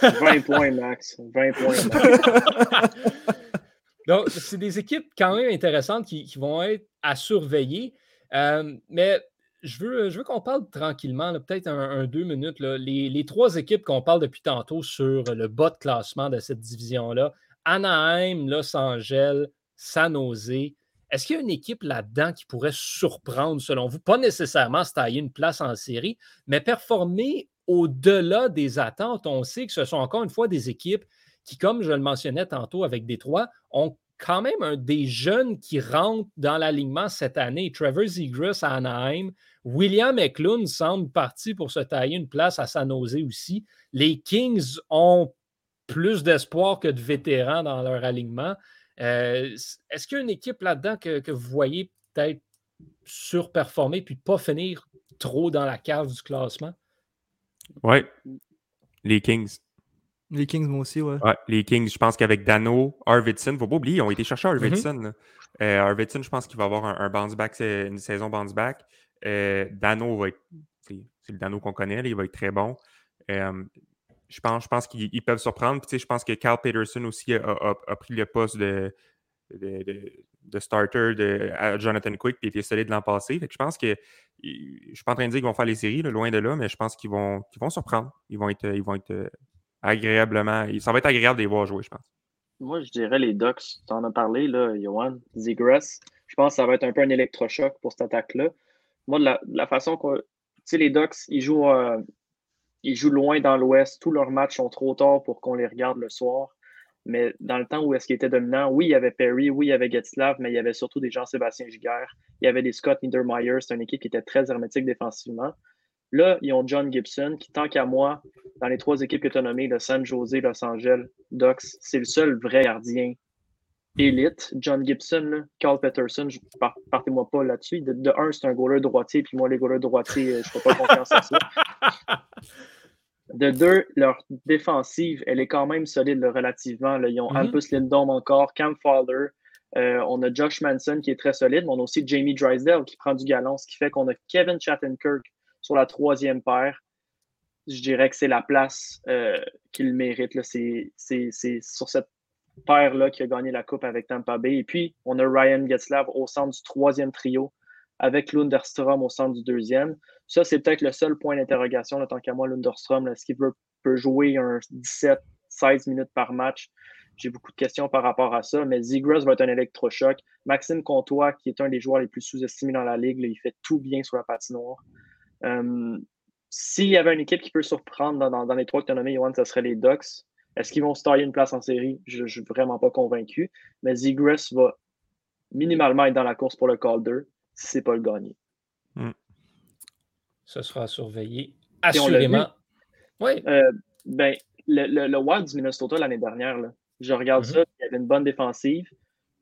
20 points max. 20 points max. [laughs] Donc, c'est des équipes quand même intéressantes qui, qui vont être à surveiller. Euh, mais je veux, qu'on parle tranquillement, peut-être un, deux minutes. les trois équipes qu'on parle depuis tantôt sur le bas de classement de cette division-là, Anaheim, Los Angeles, San Jose. Est-ce qu'il y a une équipe là-dedans qui pourrait surprendre, selon vous? Pas nécessairement se tailler une place en série, mais performer au-delà des attentes. On sait que ce sont encore une fois des équipes qui, comme je le mentionnais tantôt avec Détroit, ont quand même un, des jeunes qui rentrent dans l'alignement cette année. Trevor Zegras à Anaheim, William Eklund semble parti pour se tailler une place à San Jose aussi. Les Kings ont plus d'espoir que de vétérans dans leur alignement. Euh, Est-ce qu'il y a une équipe là-dedans que, que vous voyez peut-être surperformer puis pas finir trop dans la cave du classement? Ouais. Les Kings. Les Kings, moi aussi, ouais. Ouais, les Kings, je pense qu'avec Dano, Arvidsson, faut pas oublier, ils ont été chercher Arvidsson. là. Euh, Arvidsson, je pense qu'il va avoir un, un bounce back, une saison bounce back. Euh, Dano va être. C'est le Dano qu'on connaît, là, il va être très bon. Euh, je pense, je pense qu'ils ils peuvent surprendre. Puis, tu sais, je pense que Carl Peterson aussi a, a- a pris le poste de, de, de- de starter de à Jonathan Quick puis il était solide l'an passé. Fait que je pense que je suis pas en train de dire qu'ils vont faire les séries, là, loin de là, mais je pense qu'ils vont, vont surprendre. Ils vont être, ils vont être agréablement. Ça va être agréable de les voir jouer, je pense. Moi, je dirais les Ducks. Tu en as parlé, là, Johan. Zegras. Je pense que ça va être un peu un électrochoc pour cette attaque-là. Moi, de la, façon qu'on. Tu sais, les Ducks, ils jouent, euh, ils jouent loin dans l'Ouest. Tous leurs matchs sont trop tard pour qu'on les regarde le soir. Mais dans le temps où est-ce qu'ils étaient dominants, oui, il y avait Perry, oui, il y avait Getzlav, mais il y avait surtout des Jean-Sébastien Giguère. Il y avait des Scott Niedermeyer. C'est une équipe qui était très hermétique défensivement. Là, ils ont John Gibson, qui, tant qu'à moi, dans les trois équipes que tu as nommées, le San Jose, Los Angeles, Ducks, c'est le seul vrai gardien élite. John Gibson, Carl Peterson, je- par- partez-moi pas là-dessus. De, de un, c'est un goaler droitier, puis moi, les goalers droitiers, euh, je ne fais pas confiance à ça. De deux, leur défensive, elle est quand même solide là, relativement. là. Ils ont Mhm. Albus Lindholm encore, Cam Fowler. euh, on a Josh Manson qui est très solide, mais on a aussi Jamie Drysdale qui prend du galon, ce qui fait qu'on a Kevin Shattenkirk sur la troisième paire. Je dirais que c'est la place euh, qu'il mérite. C'est sur cette paire-là qui a gagné la Coupe avec Tampa Bay. Et puis, on a Ryan Getzlav au centre du troisième trio avec Lunderstrom au centre du deuxième. Ça, c'est peut-être le seul point d'interrogation, tant qu'à moi, Lunderstrom. Est-ce qu'il peut, jouer un 17, 16 minutes par match? J'ai beaucoup de questions par rapport à ça, mais Zegras va être un électrochoc. Maxime Comtois, qui est un des joueurs les plus sous-estimés dans la ligue, il fait tout bien sur la patinoire. Euh, S'il y avait une équipe qui peut surprendre dans, dans- dans les trois que tu as nommés, Johan, ça serait les Ducks. Est-ce qu'ils vont se tailler une place en série? Je ne suis vraiment pas convaincu. Mais Zegras va minimalement être dans la course pour le Calder si ce n'est pas le gagner. Ce sera surveillé assurément. Oui, Euh, ben, le, le, le Wild du Minnesota l'année dernière, là, je regarde Mhm. ça, il y avait une bonne défensive,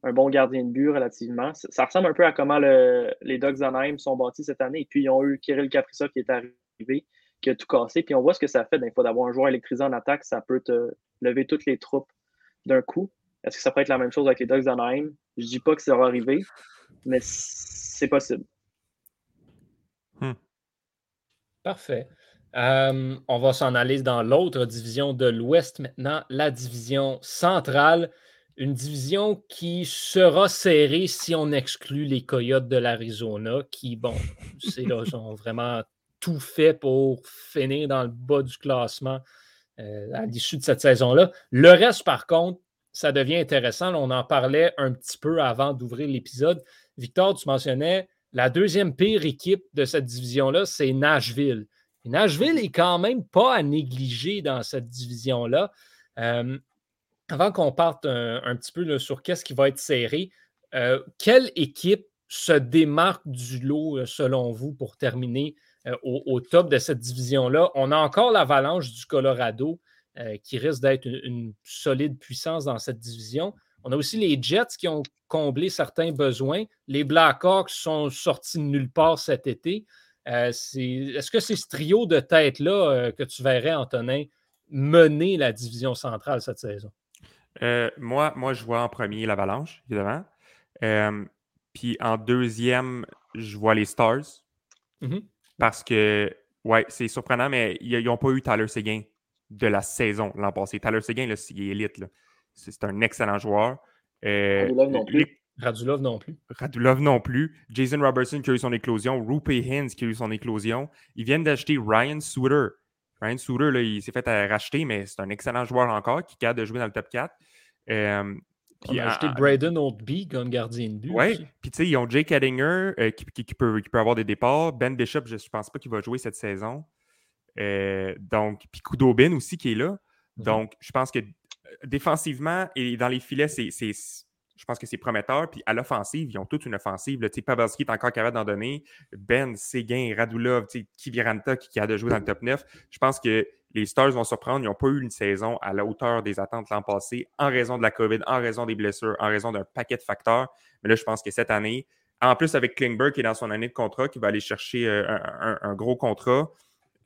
un bon gardien de but relativement. Ça, ça ressemble un peu à comment le- les Ducks d'Anaheim sont bâtis cette année. Et puis, ils ont eu Kirill Kaprizov qui est arrivé, qui a tout cassé. Puis, on voit ce que ça fait des fois d'avoir un joueur électrisé en attaque. Ça peut te lever toutes les troupes d'un coup. Est-ce que ça peut être la même chose avec les Ducks d'Anaheim? Je dis pas que ça va arriver, mais c'est possible. parfait. Euh, on va s'en aller dans l'autre division de l'Ouest maintenant, la division centrale. Une division qui sera serrée si on exclut les Coyotes de l'Arizona, qui, bon, c'est là, ils ont vraiment tout fait pour finir dans le bas du classement euh, à l'issue de cette saison-là. Le reste, par contre, ça devient intéressant. On en parlait un petit peu avant d'ouvrir l'épisode. Victor, tu mentionnais la deuxième pire équipe de cette division-là, c'est Nashville. Nashville est quand même pas à négliger dans cette division-là. Euh, avant qu'on parte un, petit peu sur qu'est-ce qui va être serré, euh, quelle équipe se démarque du lot, euh, selon vous, pour terminer euh, au, top de cette division-là? On a encore l'avalanche du Colorado qui risque d'être une, solide puissance dans cette division. On a aussi les Jets qui ont comblé certains besoins. Les Blackhawks sont sortis de nulle part cet été. Est-ce que c'est ce trio de tête-là que tu verrais, Antonin, mener la division centrale cette saison? Euh, moi, moi, je vois en premier l'Avalanche, évidemment. Euh, puis en deuxième, je vois les Stars. Mhm. Parce que, ouais, c'est surprenant, mais ils n'ont pas eu Tyler Seguin de la saison l'an passé. Tyler Seguin, là, il est élite. C'est un excellent joueur. Euh, Radulov non plus. les- Radulov non plus. Radulov non plus. Jason Robertson qui a eu son éclosion. Rupe Hintz qui a eu son éclosion. Ils viennent d'acheter Ryan Suter. Ryan Suter, là, il s'est fait euh, racheter, mais c'est un excellent joueur encore qui capable de jouer dans le top 4. Euh, On puis a en- acheté en- Braden Oldby comme gardien de but. Aussi. puis tu sais, ils ont Jake Edinger euh, qui, qui- qui peut, qui peut avoir des départs. Ben Bishop, je ne pense pas qu'il va jouer cette saison. Euh, donc, puis Kudobin aussi qui est là. Mhm. Donc, je pense que euh, défensivement et dans les filets, c'est- je pense que c'est prometteur. Puis à l'offensive, ils ont toute une offensive. là. Pavelski est encore capable d'en donner. Ben, Séguin, Radulov, Kiviranta qui, a de jouer dans le top 9. Je pense que les Stars vont surprendre. Ils n'ont pas eu une saison à la hauteur des attentes l'an passé en raison de la COVID, en raison des blessures, en raison d'un paquet de facteurs. Mais là, je pense que cette année, en plus avec Klingberg qui est dans son année de contrat, qui va aller chercher euh, un, gros contrat,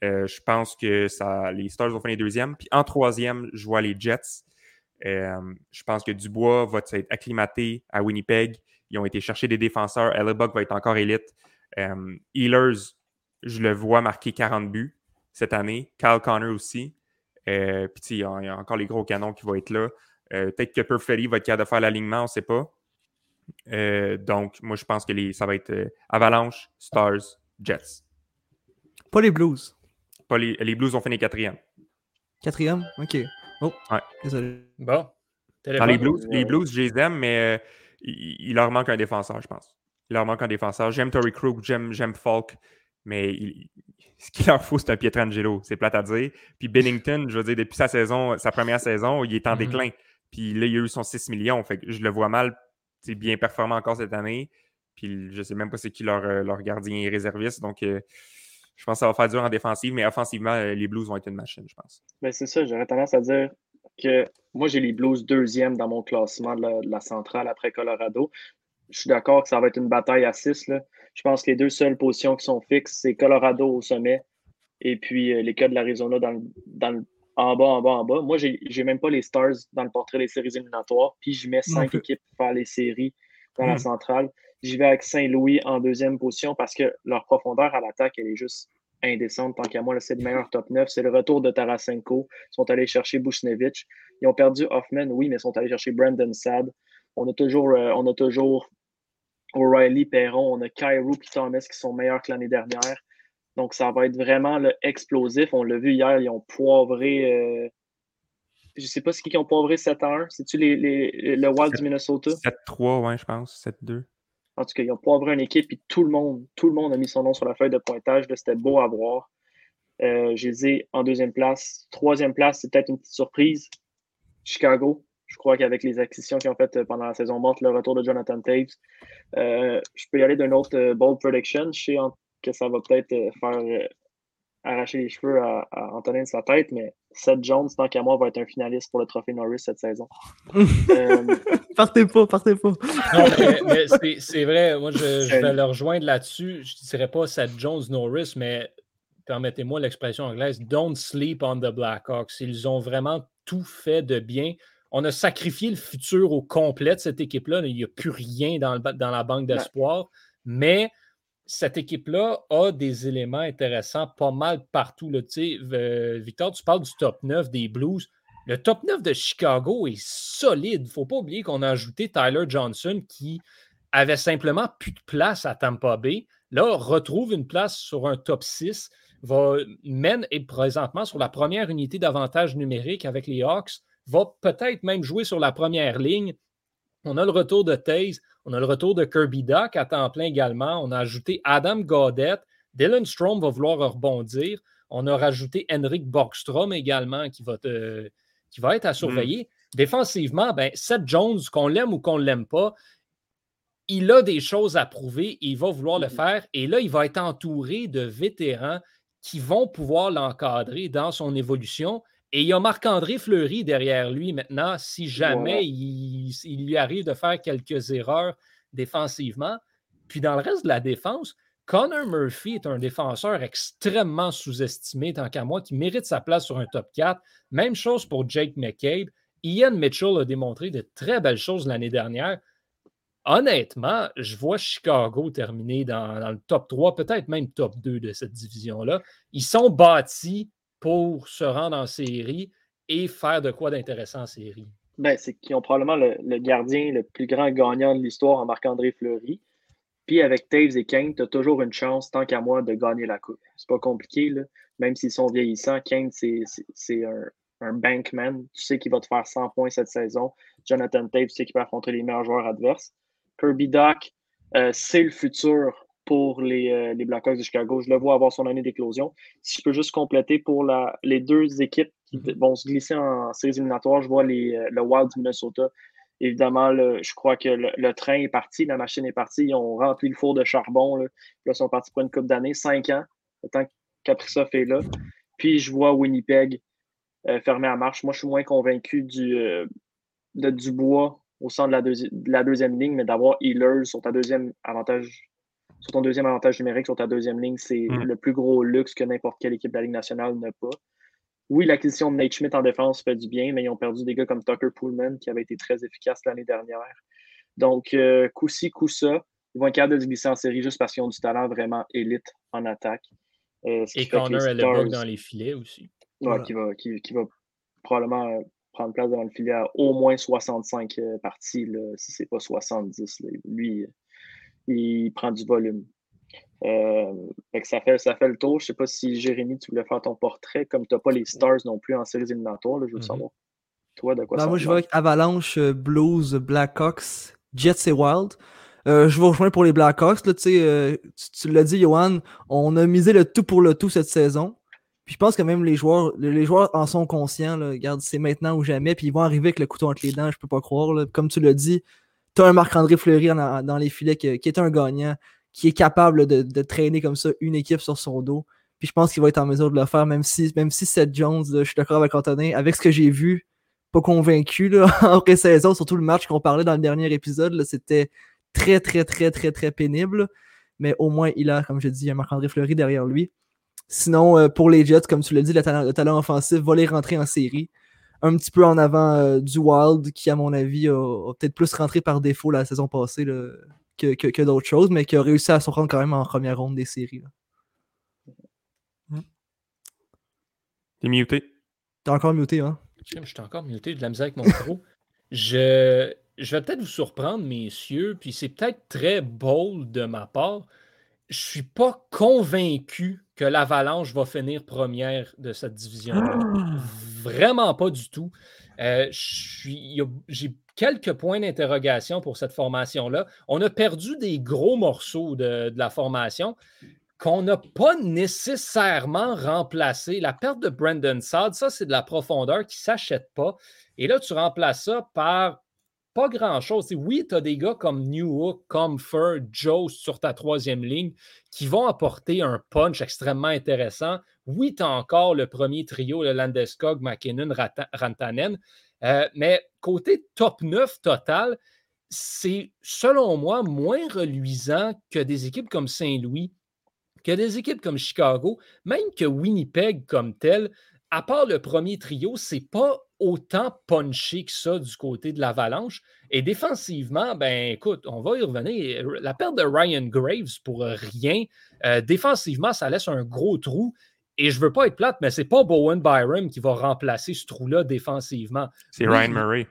Euh, je pense que les Stars vont finir deuxième. Puis en troisième, je vois les Jets. Euh, je pense que Dubois va être acclimaté à Winnipeg. Ils ont été chercher des défenseurs. Hellebuck va être encore élite. Euh, Healers, je le vois marquer 40 buts cette année. Kyle Connor aussi. Euh, puis il y, a encore les gros canons qui vont être là. Peut-être que Perfetti va être capable de faire l'alignement, on ne sait pas. donc, moi, je pense que les, ça va être Avalanche, Stars, Jets. Pas les Blues. Pas les, les Blues ont fini quatrième. Quatrième? OK. Oh, ouais. désolé. Bon. Dans les Blues, les Blues, je les aime, mais euh, il, leur manque un défenseur, je pense. Il leur manque un défenseur. J'aime Tory Krug, j'aime Falk, mais [laughs] ce qu'il leur faut, c'est un Pietrangelo. C'est plate à dire. Puis Bennington, je veux dire, depuis sa saison, sa première saison, il est en mm-hmm. déclin. Puis là, il a eu son 6 millions. Fait que je le vois mal c'est bien performant encore cette année. Puis je sais même pas c'est qui leur, euh, leur gardien réserviste. Donc, euh, je pense que ça va faire dur en défensive, mais offensivement, les Blues vont être une machine, je pense. Ben, c'est ça, j'aurais tendance à dire que moi, j'ai les Blues deuxième dans mon classement de la, centrale après Colorado. Je suis d'accord que ça va être une bataille à six. Je pense que les deux seules positions qui sont fixes, c'est Colorado au sommet et puis euh, les cas de l'Arizona dans, dans en bas, en bas, en bas. Moi, j'ai n'ai même pas les Stars dans le portrait des séries éliminatoires, puis je mets cinq équipes pour faire les séries dans la hmm. centrale. J'y vais avec Saint-Louis en deuxième position parce que leur profondeur à l'attaque, elle est juste indécente. Tant qu'à moi, c'est le meilleur top 9. C'est le retour de Tarasenko. Ils sont allés chercher Bushnevich. Ils ont perdu Hoffman, oui, mais ils sont allés chercher Brandon Sad. On a toujours, euh, on a toujours O'Reilly, Perron, on a Cairo et Thomas qui sont meilleurs que l'année dernière. Donc, ça va être vraiment explosif. On l'a vu hier, ils ont poivré. Euh, je ne sais pas ce qu'ils ont poivré 7 1. C'est-tu les, les, le Wild du Minnesota? 7-3, oui, je pense. 7-2. En tout cas, ils ont poivré une équipe et tout le monde, tout le monde a mis son nom sur la feuille de pointage. C'était beau à voir. Euh, je les ai en deuxième place. Troisième place, c'est peut-être une petite surprise. Chicago. Je crois qu'avec les acquisitions qu'ils ont faites euh, pendant la saison morte, le retour de Jonathan Taves, euh, je peux y aller d'une autre bold prediction. Je sais que ça va peut-être faire arracher les cheveux à, Antonin de sa tête, mais Seth Jones, tant qu'à moi, va être un finaliste pour le trophée Norris cette saison. [laughs] euh... [laughs] Partez pas, partez pas. Non, mais, c'est vrai, moi je, vais le rejoindre là-dessus. Je ne dirais pas Seth Jones Norris, mais permettez-moi l'expression anglaise, don't sleep on the Blackhawks. Ils ont vraiment tout fait de bien. On a sacrifié le futur au complet de cette équipe-là. Il n'y a plus rien dans, le, dans la banque d'espoir. Mais cette équipe-là a des éléments intéressants pas mal partout. Euh, Victor, tu parles du top 9 des Blues. Le top 9 de Chicago est solide. Il ne faut pas oublier qu'on a ajouté Tyler Johnson qui avait simplement plus de place à Tampa Bay. Là, retrouve une place sur un top 6, va, mène présentement sur la première unité d'avantage numérique avec les Hawks, va peut-être même jouer sur la première ligne. On a le retour de Taze. On a le retour de Kirby Duck à temps plein également. On a ajouté Adam Gaudette. Dylan Strom va vouloir rebondir. On a rajouté Henrik Borgstrom également qui va, qui va être à surveiller. Mm. Défensivement, ben, Seth Jones, qu'on l'aime ou qu'on ne l'aime pas, il a des choses à prouver et il va vouloir le faire. Et là, il va être entouré de vétérans qui vont pouvoir l'encadrer dans son évolution et il y a Marc-André Fleury derrière lui maintenant, si jamais il, lui arrive de faire quelques erreurs défensivement. Puis dans le reste de la défense, Connor Murphy est un défenseur extrêmement sous-estimé, tant qu'à moi, qui mérite sa place sur un top 4. Même chose pour Jake McCabe. Ian Mitchell a démontré de très belles choses l'année dernière. Honnêtement, je vois Chicago terminer dans, dans le top 3, peut-être même top 2 de cette division-là. Ils sont bâtis pour se rendre en série et faire de quoi d'intéressant en série? Ben, c'est qu'ils ont probablement le, gardien le plus grand gagnant de l'histoire en Marc-André Fleury. Puis avec Taves et Kane, tu as toujours une chance, tant qu'à moi, de gagner la coupe. C'est pas compliqué, là. même s'ils sont vieillissants. Kane, c'est un, un, bankman. Tu sais qu'il va te faire 100 points cette saison. Jonathan Taves, tu sais qu'il va affronter les meilleurs joueurs adverses. Kirby Doc, euh, c'est le futur pour les, euh, les, Blackhawks de Chicago. Je le vois avoir son année d'éclosion. Si je peux juste compléter pour la, les deux équipes qui mhm. vont se glisser en séries éliminatoires, je vois les, euh, le Wild du Minnesota. Évidemment, je crois que le, train est parti, la machine est partie. Ils ont rempli le four de charbon. Là, ils sont partis pour une coupe d'années, cinq ans, le temps qu'Aprissa fait là. Puis je vois Winnipeg euh, fermer à marche. Moi, je suis moins convaincu du, de Dubois au centre de la, de la deuxième ligne, mais d'avoir Healers sur ta deuxième avantage sur ton deuxième avantage numérique, sur ta deuxième ligne, c'est Mm. le plus gros luxe que n'importe quelle équipe de la Ligue nationale n'a pas. Oui, l'acquisition de Nate Schmidt en défense fait du bien, mais ils ont perdu des gars comme Tucker Pullman, qui avait été très efficace l'année dernière. Donc, euh, coup ci, coup ça, ils vont être capables de se glisser en série juste parce qu'ils ont du talent vraiment élite en attaque. Euh, Et Connor Stars- dans les filets aussi. Ouais, Voilà. qui, va, qui, qui va probablement euh, prendre place devant le filet à au moins 65 euh, parties, là, si ce n'est pas 70. là. Lui, il prend du volume. Euh, fait que ça, fait, ça fait le tour. Je ne sais pas si Jérémy, tu voulais faire ton portrait, comme tu n'as pas les Stars non plus en séries éliminatoires. là, je veux Mhm. savoir. Toi, de quoi Ben, ça moi, je ressemble? vois Avalanche, euh, Blues, Blackhawks, Jets et Wild. Euh, je vous rejoins pour les Blackhawks. Là, euh, tu, tu l'as dit, Johan, on a misé le tout pour le tout cette saison. Puis je pense que même les joueurs, les joueurs en sont conscients. Là. Regarde, c'est maintenant ou jamais. Puis ils vont arriver avec le couteau entre les dents, je peux pas croire. là. Comme tu l'as dit, tu as un Marc-André Fleury dans les filets qui, est un gagnant, qui est capable de, traîner comme ça une équipe sur son dos. Puis je pense qu'il va être en mesure de le faire, même si, même si Seth Jones, je suis d'accord avec Antonin, avec ce que j'ai vu, pas convaincu là, [laughs] en pré-saison, surtout le match qu'on parlait dans le dernier épisode, c'était très, très, très, très, très pénible. Mais au moins, il a, comme je dis, un Marc-André Fleury derrière lui. Sinon, euh, pour les Jets, comme tu l'as dit, le le talent offensif va les rentrer en série. Un petit peu en avant euh, du Wild, qui, à mon avis, a, a peut-être plus rentré par défaut la saison passée là, que, que- que d'autres choses, mais qui a réussi à se rendre quand même en première ronde des séries. là. T'es muté? T'es encore muté, hein? Je suis encore muté, j'ai de la misère avec mon micro. [laughs] je, je vais peut-être vous surprendre, messieurs, puis c'est peut-être très bold de ma part. Je suis pas convaincu que l'Avalanche va finir première de cette division-là. Vraiment pas du tout. Euh, J'ai quelques points d'interrogation pour cette formation-là. On a perdu des gros morceaux de, de la formation qu'on n'a pas nécessairement remplacé. La perte de Brandon Saad, ça, c'est de la profondeur qui ne s'achète pas. Et là, tu remplaces ça par pas grand-chose. Oui, tu as des gars comme Newhook, Comfort, Joe sur ta troisième ligne qui vont apporter un punch extrêmement intéressant. Oui, tu as encore le premier trio, le Landeskog, McKinnon, Rantanen. Euh, mais côté top 9 total, c'est selon moi moins reluisant que des équipes comme Saint-Louis, que des équipes comme Chicago, même que Winnipeg comme tel. À part le premier trio, c'est pas autant punché que ça du côté de l'Avalanche. Et défensivement, ben écoute, on va y revenir. La perte de Ryan Graves pour rien, euh, défensivement, ça laisse un gros trou. Et je veux pas être plate, mais c'est pas Bowen Byram qui va remplacer ce trou-là défensivement. C'est. Ryan Murray.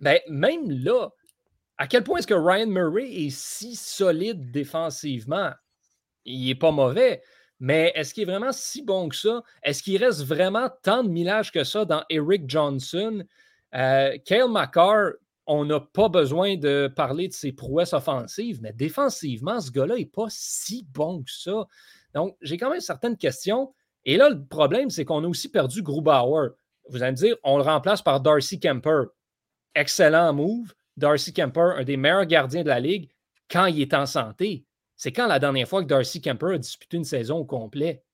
Ben, même là, à quel point est-ce que Ryan Murray est si solide défensivement? Il n'est pas mauvais, mais est-ce qu'il est vraiment si bon que ça? Est-ce qu'il reste vraiment tant de millage que ça dans Eric Johnson? Euh, Kale McCarr, on n'a pas besoin de parler de ses prouesses offensives, mais défensivement, ce gars-là n'est pas si bon que ça. Donc, j'ai quand même certaines questions. Et là, le problème, c'est qu'on a aussi perdu Grubauer. Vous allez me dire, on le remplace par Darcy Kemper excellent move. Darcy Kemper, un des meilleurs gardiens de la ligue, quand il est en santé. C'est quand la dernière fois que Darcy Kemper a disputé une saison au complet?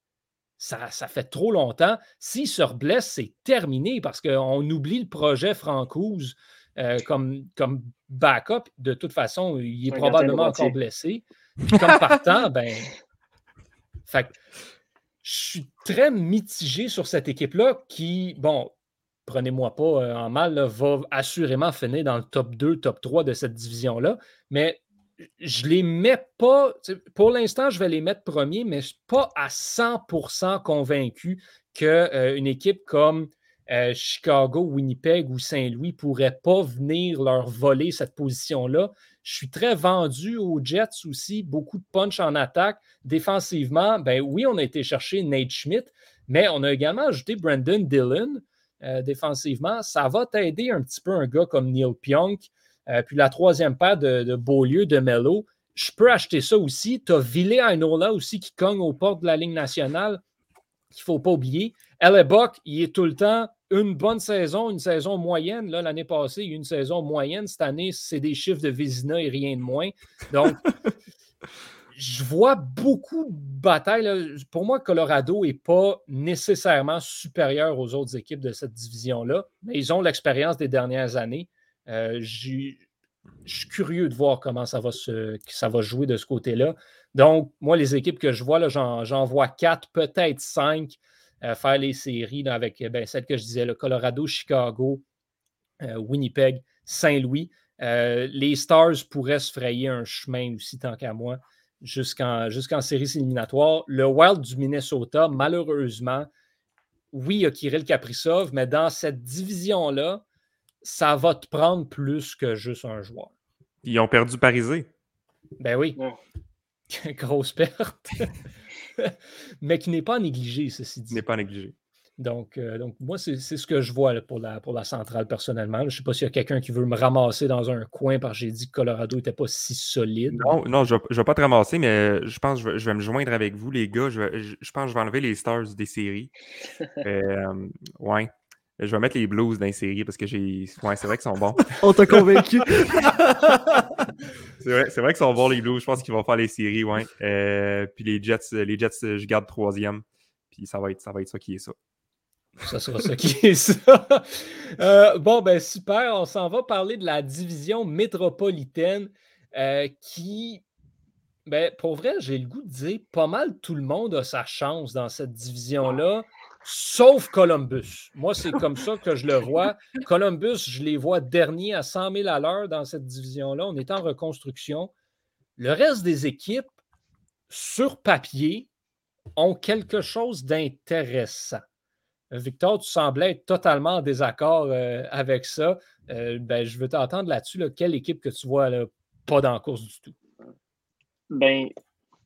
Ça, ça fait trop longtemps. S'il se reblesse, c'est terminé parce qu'on oublie le projet Francouz euh, comme, comme backup. De toute façon, il est probablement encore blessé. Puis comme partant, [laughs] ben. Fait je suis très mitigé sur cette équipe-là qui, bon, prenez-moi pas euh, en mal, là, va assurément finir dans le top 2, top 3 de cette division-là. Mais je les mets pas. Pour l'instant, je vais les mettre premiers, mais je suis pas à 100% convaincu qu'une équipe comme euh, Chicago, Winnipeg ou Saint-Louis pourrait pas venir leur voler cette position-là. Je suis très vendu aux Jets aussi, beaucoup de punch en attaque. Défensivement, ben oui, on a été chercher Nate Schmidt, mais on a également ajouté Brandon Dillon euh, défensivement. Ça va t'aider un petit peu un gars comme Neil Pionk. Euh, puis la troisième paire de, de Beaulieu, de Mello. Je peux acheter ça aussi. Tu as Ville Ainola aussi qui cogne aux portes de la Ligue nationale, qu'il ne faut pas oublier. Hellebuck, il est tout le temps une bonne saison, une saison moyenne. Là, l'année passée, il y a eu une saison moyenne. Cette année, c'est des chiffres de Vézina et rien de moins. Donc, [laughs] je vois beaucoup de batailles. Pour moi, Colorado n'est pas nécessairement supérieur aux autres équipes de cette division-là, mais ils ont l'expérience des dernières années. Euh, je suis curieux de voir comment ça va, se, ça va jouer de ce côté-là. Donc, moi, les équipes que je vois, j'en, vois quatre, peut-être cinq, euh, faire les séries avec ben, celle que je disais, le Colorado, Chicago, euh, Winnipeg, Saint-Louis. Les Stars pourraient se frayer un chemin aussi, tant qu'à moi, jusqu'en, jusqu'en séries éliminatoires. Le Wild du Minnesota, malheureusement, oui, il y a Kirill Kaprizov, mais dans cette division-là, ça va te prendre plus que juste un joueur. Ils ont perdu Parisé. Ben oui. [laughs] Grosse perte. [laughs] mais qui n'est pas négligé, ceci dit. N'est pas négligé. Donc, euh, donc moi, c'est ce que je vois pour, la, pour la centrale personnellement. Je ne sais pas s'il y a quelqu'un qui veut me ramasser dans un coin parce que j'ai dit que Colorado n'était pas si solide. Non, non je ne vais, pas te ramasser, mais je pense que je vais, me joindre avec vous, les gars. Je, pense que je vais enlever les stars des séries. [laughs] euh, ouais. Je vais mettre les Blues dans les séries parce que j'ai. Ouais, c'est vrai qu'ils sont bons. [laughs] On t'a convaincu. c'est vrai, vrai qu'ils sont bons, les Blues. Je pense qu'ils vont faire les séries, ouais. Euh, puis les Jets, les Jets, je garde troisième. Puis ça va être ça, va être ça qui est ça. Ça sera ça qui est ça. Euh, bon, ben super. On s'en va parler de la division métropolitaine euh, qui, ben, pour vrai, j'ai le goût de dire, pas mal tout le monde a sa chance dans cette division-là sauf Columbus. Moi, c'est comme ça que je le vois. Columbus, je les vois derniers à 100 000 à l'heure dans cette division-là. On est en reconstruction. Le reste des équipes, sur papier, ont quelque chose d'intéressant. Victor, tu semblais être totalement en désaccord euh, avec ça. Euh, ben, je veux t'entendre là-dessus. Quelle équipe que tu vois pas dans la course du tout? Ben,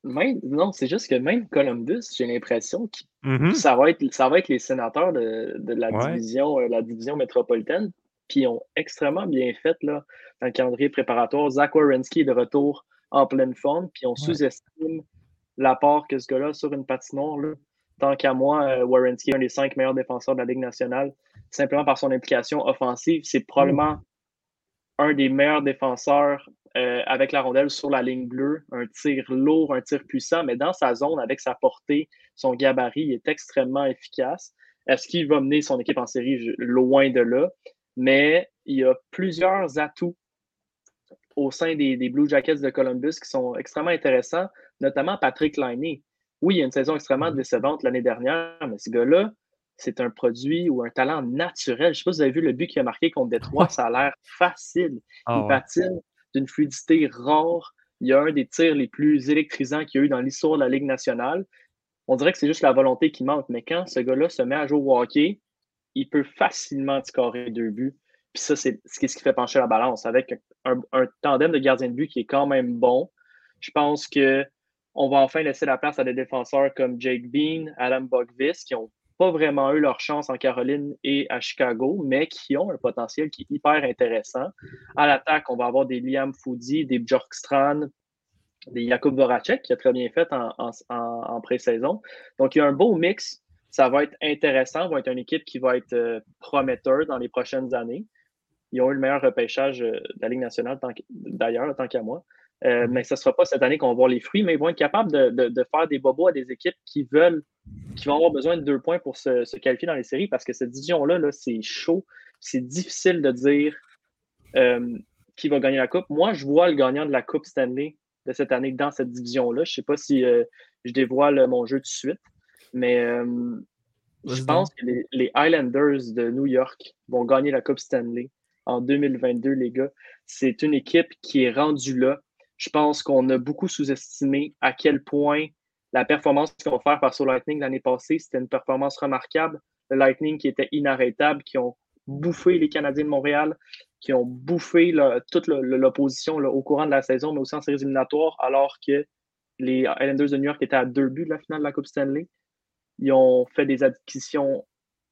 non, c'est juste que même Columbus, j'ai l'impression que mm-hmm. ça, va être, ça va être les sénateurs de, la, division, euh, la division métropolitaine. Puis ils ont extrêmement bien fait là, dans le calendrier préparatoire. Zach Wierenski est de retour en pleine forme, puis on sous-estime l'apport que ce gars-là sur une patinoire. Tant qu'à moi, euh, Wierenski est un des cinq meilleurs défenseurs de la Ligue nationale, simplement par son implication offensive. C'est probablement un des meilleurs défenseurs euh, avec la rondelle sur la ligne bleue, un tir lourd, un tir puissant, mais dans sa zone, avec sa portée, son gabarit, il est extrêmement efficace. Est-ce qu'il va mener son équipe en série? Loin de là. Mais il y a plusieurs atouts au sein des, Blue Jackets de Columbus qui sont extrêmement intéressants, notamment Patrick Liney. Oui, il y a une saison extrêmement mm-hmm. décevante l'année dernière, mais ce gars-là, c'est un produit ou un talent naturel. Je ne sais pas si vous avez vu le but qu'il a marqué contre Détroit, ça a l'air facile. Ah il patine d'une fluidité rare. Il y a un des tirs les plus électrisants qu'il y a eu dans l'histoire de la Ligue nationale. On dirait que c'est juste la volonté qui manque, mais quand ce gars-là se met à jouer au hockey, il peut facilement scorer deux buts. Puis ça, c'est ce qui fait pencher la balance. Avec un, tandem de gardiens de but qui est quand même bon, je pense que on va enfin laisser la place à des défenseurs comme Jake Bean, Adam Bogvis, qui ont pas vraiment eu leur chance en Caroline et à Chicago, mais qui ont un potentiel qui est hyper intéressant. À l'attaque, on va avoir des Liam Foudi, des Bjorkstrand, des Jakub Voracek, qui a très bien fait en, pré-saison. Donc, il y a un beau mix. Ça va être intéressant. Va être une équipe qui va être euh, prometteur dans les prochaines années. Ils ont eu le meilleur repêchage euh, de la Ligue nationale, d'ailleurs, tant qu'à moi. Euh, mais ce ne sera pas cette année qu'on va voir les fruits, mais ils vont être capables de, faire des bobos à des équipes qui veulent, qui vont avoir besoin de deux points pour se, qualifier dans les séries parce que cette division-là, -là, c'est chaud. C'est difficile de dire euh, qui va gagner la Coupe. Moi, je vois le gagnant de la Coupe Stanley de cette année dans cette division-là. Je ne sais pas si euh, je dévoile mon jeu tout de suite, mais je pense que les, les Highlanders de New York vont gagner la Coupe Stanley en 2022, les gars. C'est une équipe qui est rendue là je pense qu'on a beaucoup sous-estimé à quel point la performance qu'ils ont fait par sur Lightning l'année passée, c'était une performance remarquable. Le Lightning qui était inarrêtable, qui ont bouffé les Canadiens de Montréal, qui ont bouffé toute l'opposition au courant de la saison, mais aussi en séries éliminatoires, alors que les Islanders de New York étaient à deux buts de la finale de la Coupe Stanley. Ils ont fait des acquisitions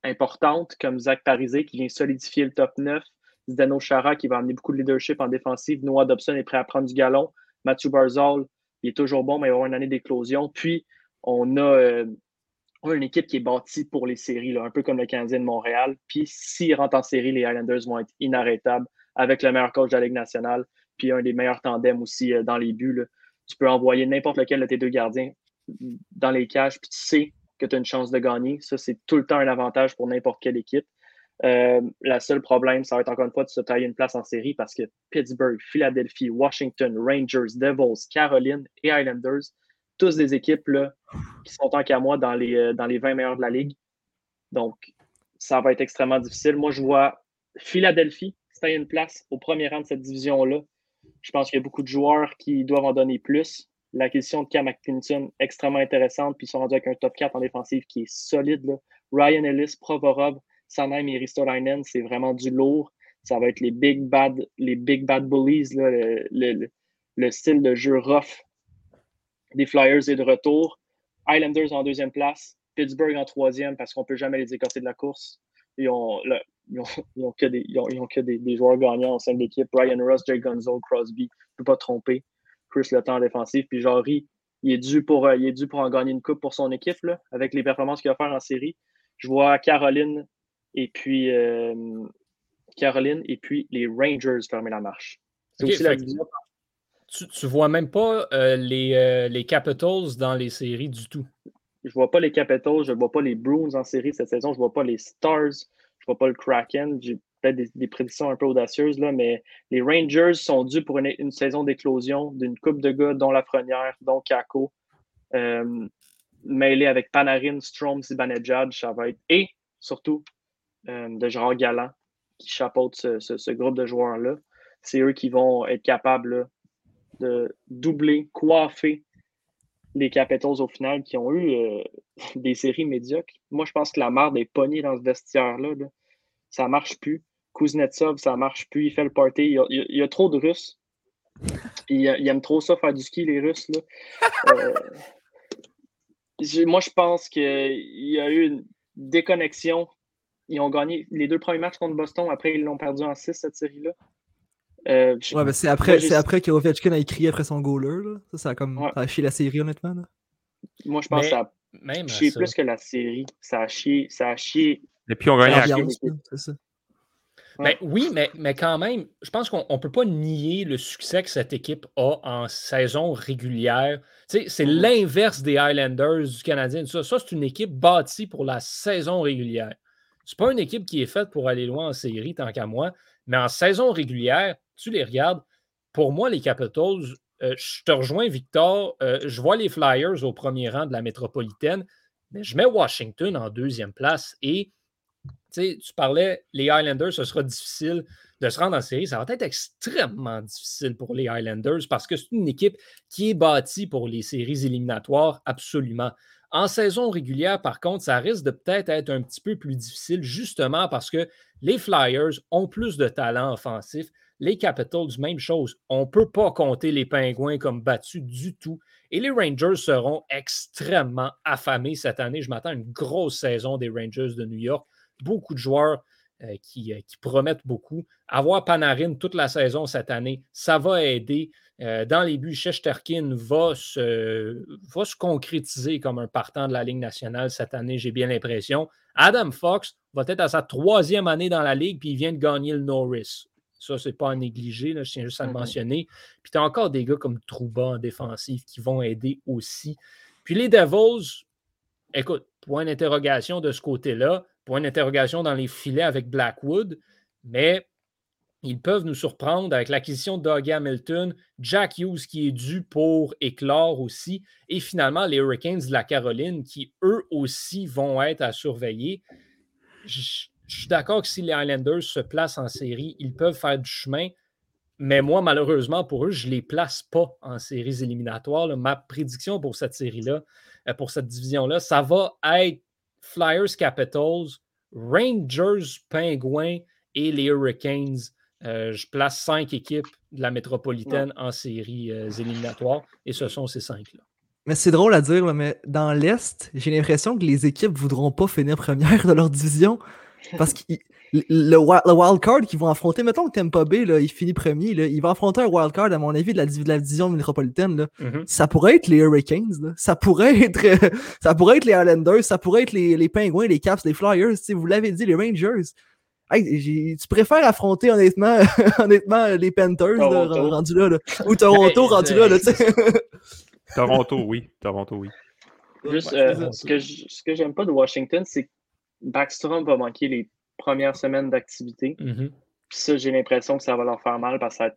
importantes, comme Zach Parisé, qui vient solidifier le top 9, Zdeno Chara qui va amener beaucoup de leadership en défensive. Noah Dobson est prêt à prendre du galon. Matthew Barzal, il est toujours bon, mais il va avoir une année d'éclosion. Puis, on a, euh, une équipe qui est bâtie pour les séries, un peu comme le Canadien de Montréal. Puis, s'ils rentrent en série, les Islanders vont être inarrêtables avec le meilleur coach de la Ligue nationale, puis un des meilleurs tandems aussi euh, dans les buts. Tu peux envoyer n'importe lequel de tes deux gardiens dans les cages, puis tu sais que tu as une chance de gagner. Ça, c'est tout le temps un avantage pour n'importe quelle équipe. Euh, le seul problème, ça va être encore une fois de se tailler une place en série parce que Pittsburgh, Philadelphie, Washington, Rangers, Devils, Caroline et Islanders, tous des équipes là, qui sont tant qu'à moi dans les, euh, dans les 20 meilleurs de la ligue. Donc, ça va être extrêmement difficile. Moi, je vois Philadelphie se tailler une place au premier rang de cette division-là. Je pense qu'il y a beaucoup de joueurs qui doivent en donner plus. L'acquisition de Cam McKinson, extrêmement intéressante, puis ils sont rendus avec un top 4 en défensive qui est solide. Ryan Ellis, Provorov, Sanheim et Ristolainen, c'est vraiment du lourd. Ça va être les big bad, les big bad bullies, le, le, le, style de jeu rough des Flyers est de retour. Islanders en deuxième place, Pittsburgh en troisième parce qu'on ne peut jamais les écorter de la course. Ils ont, ils ont, que, des, joueurs gagnants au sein de l'équipe. Ryan Ross, Jay Gonzo, Crosby, je ne peux pas tromper. Chris Le Temps en défensif. Puis Jarry, il est dû pour, il est dû pour en gagner une coupe pour son équipe là, avec les performances qu'il va faire en série. Je vois Caroline et puis euh, Caroline et puis les Rangers fermer la marche. C'est aussi la division. Tu, tu vois même pas euh, les, euh, les Capitals dans les séries du tout. Je vois pas les Capitals, je vois pas les Bruins en série cette saison, je vois pas les Stars, je vois pas le Kraken. J'ai peut-être des, des prédictions un peu audacieuses, là, mais les Rangers sont dus pour une, une saison d'éclosion d'une coupe de gars, dont Lafrenière, dont Kako, euh, mêlé avec Panarin, Strom, Zibanejad, ça va être. Et surtout, de Gérard Galland, qui chapeaute ce, ce- groupe de joueurs-là. C'est eux qui vont être capables de doubler, coiffer les Capitals au final qui ont eu euh, [laughs] des séries médiocres. Moi, je pense que la marde est pognée dans ce vestiaire-là. là. Ça marche plus. Kuznetsov, ça marche plus. Il fait le party. Il y a, trop de Russes. Il, il aime trop ça, faire du ski, les Russes. Euh, [laughs] moi, je pense qu'il y a eu une déconnexion. Ils ont gagné les deux premiers matchs contre Boston. Après, ils l'ont perdu en 6, cette série-là. Euh, Ouais, mais c'est après, c'est après que Ovechkin a écrit après son goaler. Là. Ça, ça a comme Ouais. ça a chié la série, honnêtement. Là. Moi, je pense Mais- que ça a Même à chié ça. plus que la série. Ça a chié, ça a chié Et puis on gagne la c'est ça. Ben oui, mais, mais quand même, je pense qu'on ne peut pas nier le succès que cette équipe a en saison régulière. Tu sais, c'est Mhm. l'inverse des Highlanders, du Canadien. tout Ça, ça c'est une équipe bâtie pour la saison régulière. C'est pas une équipe qui est faite pour aller loin en série, tant qu'à moi. Mais en saison régulière, tu les regardes. Pour moi, les Capitals, euh, je te rejoins, Victor. euh, je vois les Flyers au premier rang de la métropolitaine, mais je mets Washington en deuxième place. Et tu parlais, les Highlanders, ce sera difficile de se rendre en série. Ça va être extrêmement difficile pour les Highlanders parce que c'est une équipe qui est bâtie pour les séries éliminatoires, absolument. En saison régulière, par contre, ça risque de peut-être être un petit peu plus difficile, justement parce que les Flyers ont plus de talent offensif. Les Capitals, même chose. On ne peut pas compter les Pingouins comme battus du tout. Et les Rangers seront extrêmement affamés cette année. Je m'attends à une grosse saison des Rangers de New York beaucoup de joueurs euh, qui, euh, qui promettent beaucoup. Avoir Panarin toute la saison cette année, ça va aider. Euh, dans les buts, Shesterkin va se, va se concrétiser comme un partant de la Ligue nationale cette année, j'ai bien l'impression. Adam Fox va être à sa troisième année dans la Ligue, puis il vient de gagner le Norris. Ça, c'est pas à négliger, là, je tiens juste à le mentionner. Puis tu as encore des gars comme Trouba en défensive qui vont aider aussi. Puis les Devils, écoute, point d'interrogation de ce côté-là, point d'interrogation dans les filets avec Blackwood, mais ils peuvent nous surprendre avec l'acquisition de Doug Hamilton, Jack Hughes qui est dû pour éclore aussi, et finalement les Hurricanes de la Caroline qui eux aussi vont être à surveiller. Je suis d'accord que si les Highlanders se placent en série, ils peuvent faire du chemin, mais moi, malheureusement, pour eux, je ne les place pas en séries éliminatoires. Ma prédiction pour cette série-là, euh, pour cette division-là, ça va être Flyers Capitals, Rangers Penguins et les Hurricanes. Euh, je place cinq équipes de la métropolitaine en séries euh, éliminatoires et ce sont ces cinq-là. Mais c'est drôle à dire, mais dans l'Est, j'ai l'impression que les équipes voudront pas finir première de leur division. Parce [laughs] que le, le le wildcard qu'ils vont affronter, mettons que Tampa Bay, là, il finit premier, là, il va affronter un wildcard, à mon avis, de la, div- de la division métropolitaine. Là. Ça pourrait être les Hurricanes, là. ça pourrait [laughs] être euh, ça pourrait être les Islanders, ça pourrait être les, les Penguins, les Caps, les Flyers, vous l'avez dit, les Rangers. Hey, tu préfères affronter honnêtement, [laughs] honnêtement les Panthers là, rendu là, là. ou [laughs] Toronto rendu là, là. Toronto, oui. Toronto, oui. Juste, Ouais, euh, c'est ça. ce que je- ce que j'aime pas de Washington, c'est que Backstrom va manquer les premières semaines d'activité. Mhm. Puis ça, j'ai l'impression que ça va leur faire mal parce que ça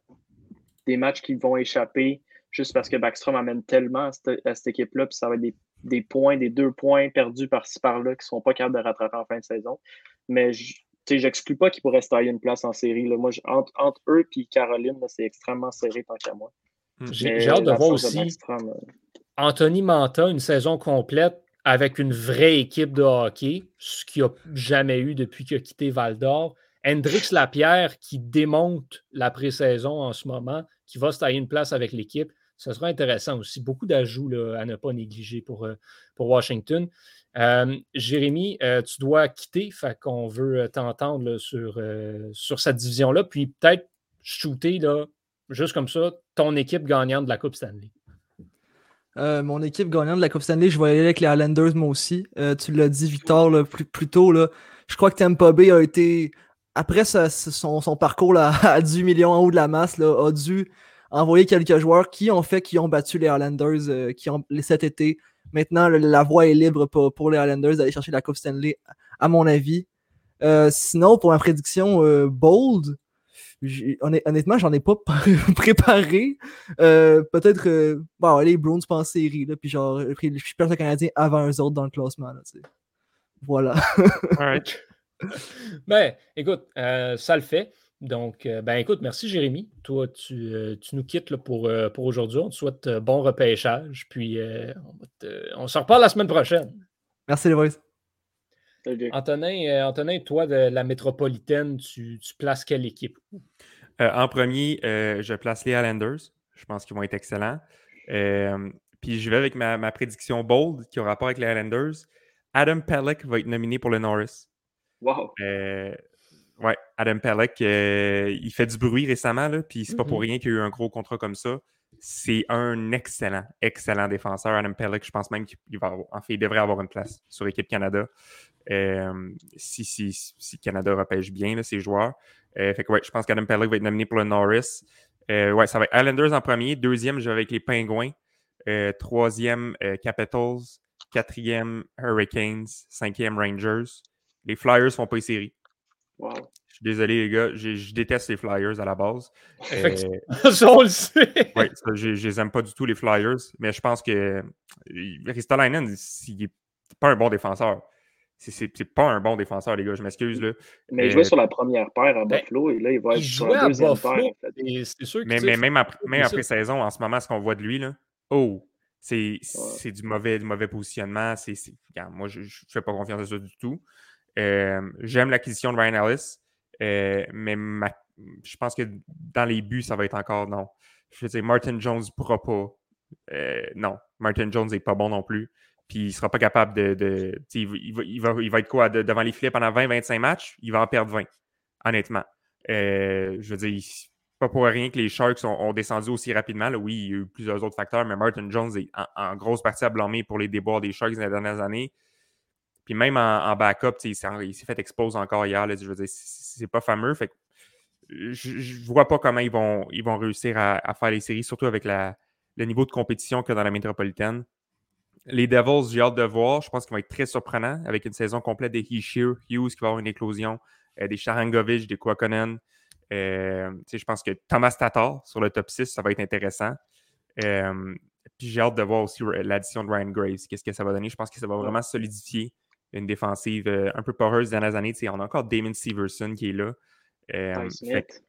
des matchs qui vont échapper juste parce que Backstrom amène tellement à cette, à cette équipe-là. Puis ça va être des, des points, des deux points perdus par-ci par-là qui ne seront pas capables de rattraper en fin de saison. Mais je n'exclus pas qu'ils pourraient se tailler une place en série. Là. Moi, je- entre, entre eux et Caroline, là, c'est extrêmement serré tant qu'à moi. J'ai Mais j'ai hâte de voir aussi euh, Anthony Manta, une saison complète avec une vraie équipe de hockey, ce qu'il n'a jamais eu depuis qu'il a quitté Val d'Or. Hendrix Lapierre qui démonte la pré-saison en ce moment, qui va se tailler une place avec l'équipe. Ce sera intéressant aussi. Beaucoup d'ajouts à ne pas négliger pour, euh, pour Washington. Euh, Jérémy, euh, tu dois quitter, fait qu'on veut t'entendre sur, sur cette division-là, puis peut-être shooter, là, juste comme ça, ton équipe gagnante de la Coupe Stanley. Euh, mon équipe gagnante de la Coupe Stanley, je vais aller avec les Islanders, moi aussi. Euh, tu l'as dit, Victor, plus, tôt. Je crois que Tampa Bay a été, après son, parcours là, [laughs] à 10 millions en haut de la masse, là, a dû envoyer quelques joueurs qui ont fait, qui ont battu les Islanders euh, qui ont, cet été. Maintenant, la voie est libre pour, pour les Islanders d'aller chercher la Coupe Stanley, à mon avis. Euh, sinon, pour ma prédiction bold, honnêtement, j'en ai pas [laughs] préparé. Euh, Peut-être, euh, bon, les Browns pas en série, là, puis genre, euh, je perds le Canadien avant eux autres dans le classement. Là, voilà. [laughs] Alright. [laughs] Ben, écoute, euh, ça le fait. Donc, ben, écoute, merci Jérémy. Toi, tu, tu nous quittes là, pour, pour aujourd'hui. On te souhaite bon repêchage. Puis, on, te- on se reparle la semaine prochaine. Merci les boys. Antonin, euh, Antonin, toi, de la métropolitaine, tu, tu places quelle équipe? Euh, en premier, euh, je place les Islanders. Je pense qu'ils vont être excellents. Euh, puis je vais avec ma, ma prédiction bold qui a rapport avec les Islanders. Adam Pellick va être nominé pour le Norris. Wow. Euh, ouais, Adam Pellick, euh, il fait du bruit récemment, là, puis c'est pas pour Mhm. rien qu'il y a eu un gros contrat comme ça. C'est un excellent, excellent défenseur. Adam Pellick, je pense même qu'il va avoir, il devrait avoir une place sur l'équipe Canada. Euh, si, si, si Canada repêche bien là, ses joueurs. Euh, fait que ouais, je pense qu'Adam Pellick va être nominé pour le Norris. Euh, ouais, ça va être Islanders en premier. Deuxième, je vais avec les Pingouins. Troisième, Capitals. Quatrième, Hurricanes. Cinquième, Rangers. Les Flyers font pas les séries. Wow. Je suis désolé, les gars. Je, déteste les Flyers à la base. Euh, [laughs] on le sait. ça, je, je les aime pas du tout, les Flyers. Mais je pense que Ristolainen, il n'est pas un bon défenseur. C'est- pas un bon défenseur, les gars. Je m'excuse. là. Mais il Euh, jouait sur la première paire à ben, Buffalo et là, il va Il être sur jouait la à deuxième paire. C'est sûr que Mais, mais même après, même saison, en ce moment, ce qu'on voit de lui, là, oh, c'est c'est du mauvais, du mauvais positionnement. C'est, c'est- regarde, moi, je ne fais pas confiance à ça du tout. Euh, j'aime l'acquisition de Ryan Ellis, euh, mais ma- je pense que dans les buts, ça va être encore non. Je veux dire, Martin Jones ne pourra pas. Euh, non, Martin Jones n'est pas bon non plus. Puis il ne sera pas capable de. de il, va- il va, il, va, être quoi de- devant les filets pendant 20-25 matchs Il va en perdre 20, honnêtement. Euh, je veux dire, pas pour rien que les Sharks ont, descendu aussi rapidement. Oui, il y a eu plusieurs autres facteurs, mais Martin Jones est en, en grosse partie à blâmer pour les déboires des Sharks dans les dernières années. Puis même en, en backup, il s'est- fait expose encore hier. là. je veux dire, c'est pas fameux. Fait que je, je vois pas comment ils vont, ils vont réussir à, à faire les séries, surtout avec la, le niveau de compétition qu'il y a dans la métropolitaine. Les Devils, j'ai hâte de voir. Je pense qu'ils vont être très surprenants avec une saison complète des Heeshear, Hughes qui va avoir une éclosion, euh, des Sharangovich, des Kwakonen. Euh, je pense que Thomas Tatar sur le top 6, ça va être intéressant. Euh, puis j'ai hâte de voir aussi l'addition de Ryan Graves. Qu'est-ce que ça va donner? Je pense que ça va vraiment solidifier une défensive euh, un peu poreuse dans les années. On a encore Damon Severson qui est là. Euh, Ty Smith.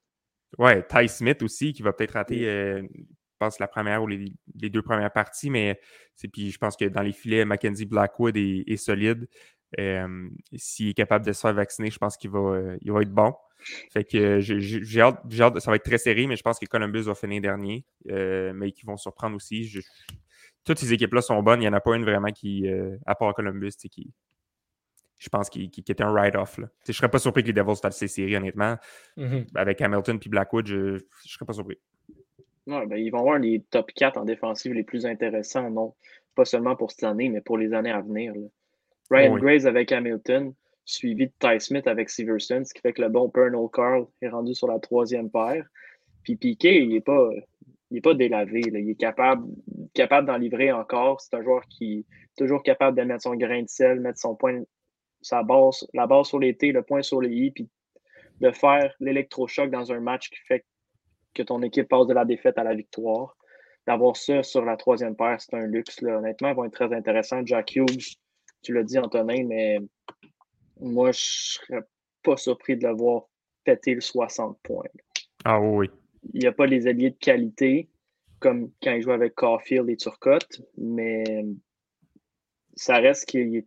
ouais, Ty Smith aussi, qui va peut-être rater, euh, je pense, la première ou les, les deux premières parties, mais puis je pense que dans les filets, Mackenzie Blackwood est, est solide. Euh, S'il est capable de se faire vacciner, je pense qu'il va, euh, il va être bon. Fait que euh, j'ai- hâte, ça va être très serré, mais je pense que Columbus va finir dernier, euh, mais qui vont surprendre aussi. Je- toutes ces équipes-là sont bonnes. Il n'y en a pas une vraiment qui, euh, à part Columbus, qui, je pense qu'il qui, qui était un write-off. Je ne serais pas surpris que les Devils fassent ces séries, honnêtement. Mhm. Avec Hamilton puis Blackwood, je ne serais pas surpris. Ouais, ben, ils vont avoir les top 4 en défensive les plus intéressants, non pas seulement pour cette année, mais pour les années à venir. là. Ryan Oui. Graves avec Hamilton, suivi de Ty Smith avec Severson, ce qui fait que le bon Pernell Carl est rendu sur la troisième paire. Puis Piquet, il n'est pas, il est pas délavé. là. Il est capable, capable d'en livrer encore. C'est un joueur qui est toujours capable de mettre son grain de sel, mettre son point, sa base, la base sur les T, le point sur les I, puis de faire l'électrochoc dans un match qui fait que ton équipe passe de la défaite à la victoire. D'avoir ça sur la troisième paire, c'est un luxe. Là. Honnêtement, ils vont être très intéressants. Jack Hughes, tu l'as dit, Antonin, mais moi, je serais pas surpris de le voir péter le 60 points. Ah oui. Il n'y a pas les alliés de qualité comme quand il joue avec Caulfield et Turcotte, mais ça reste qu'il est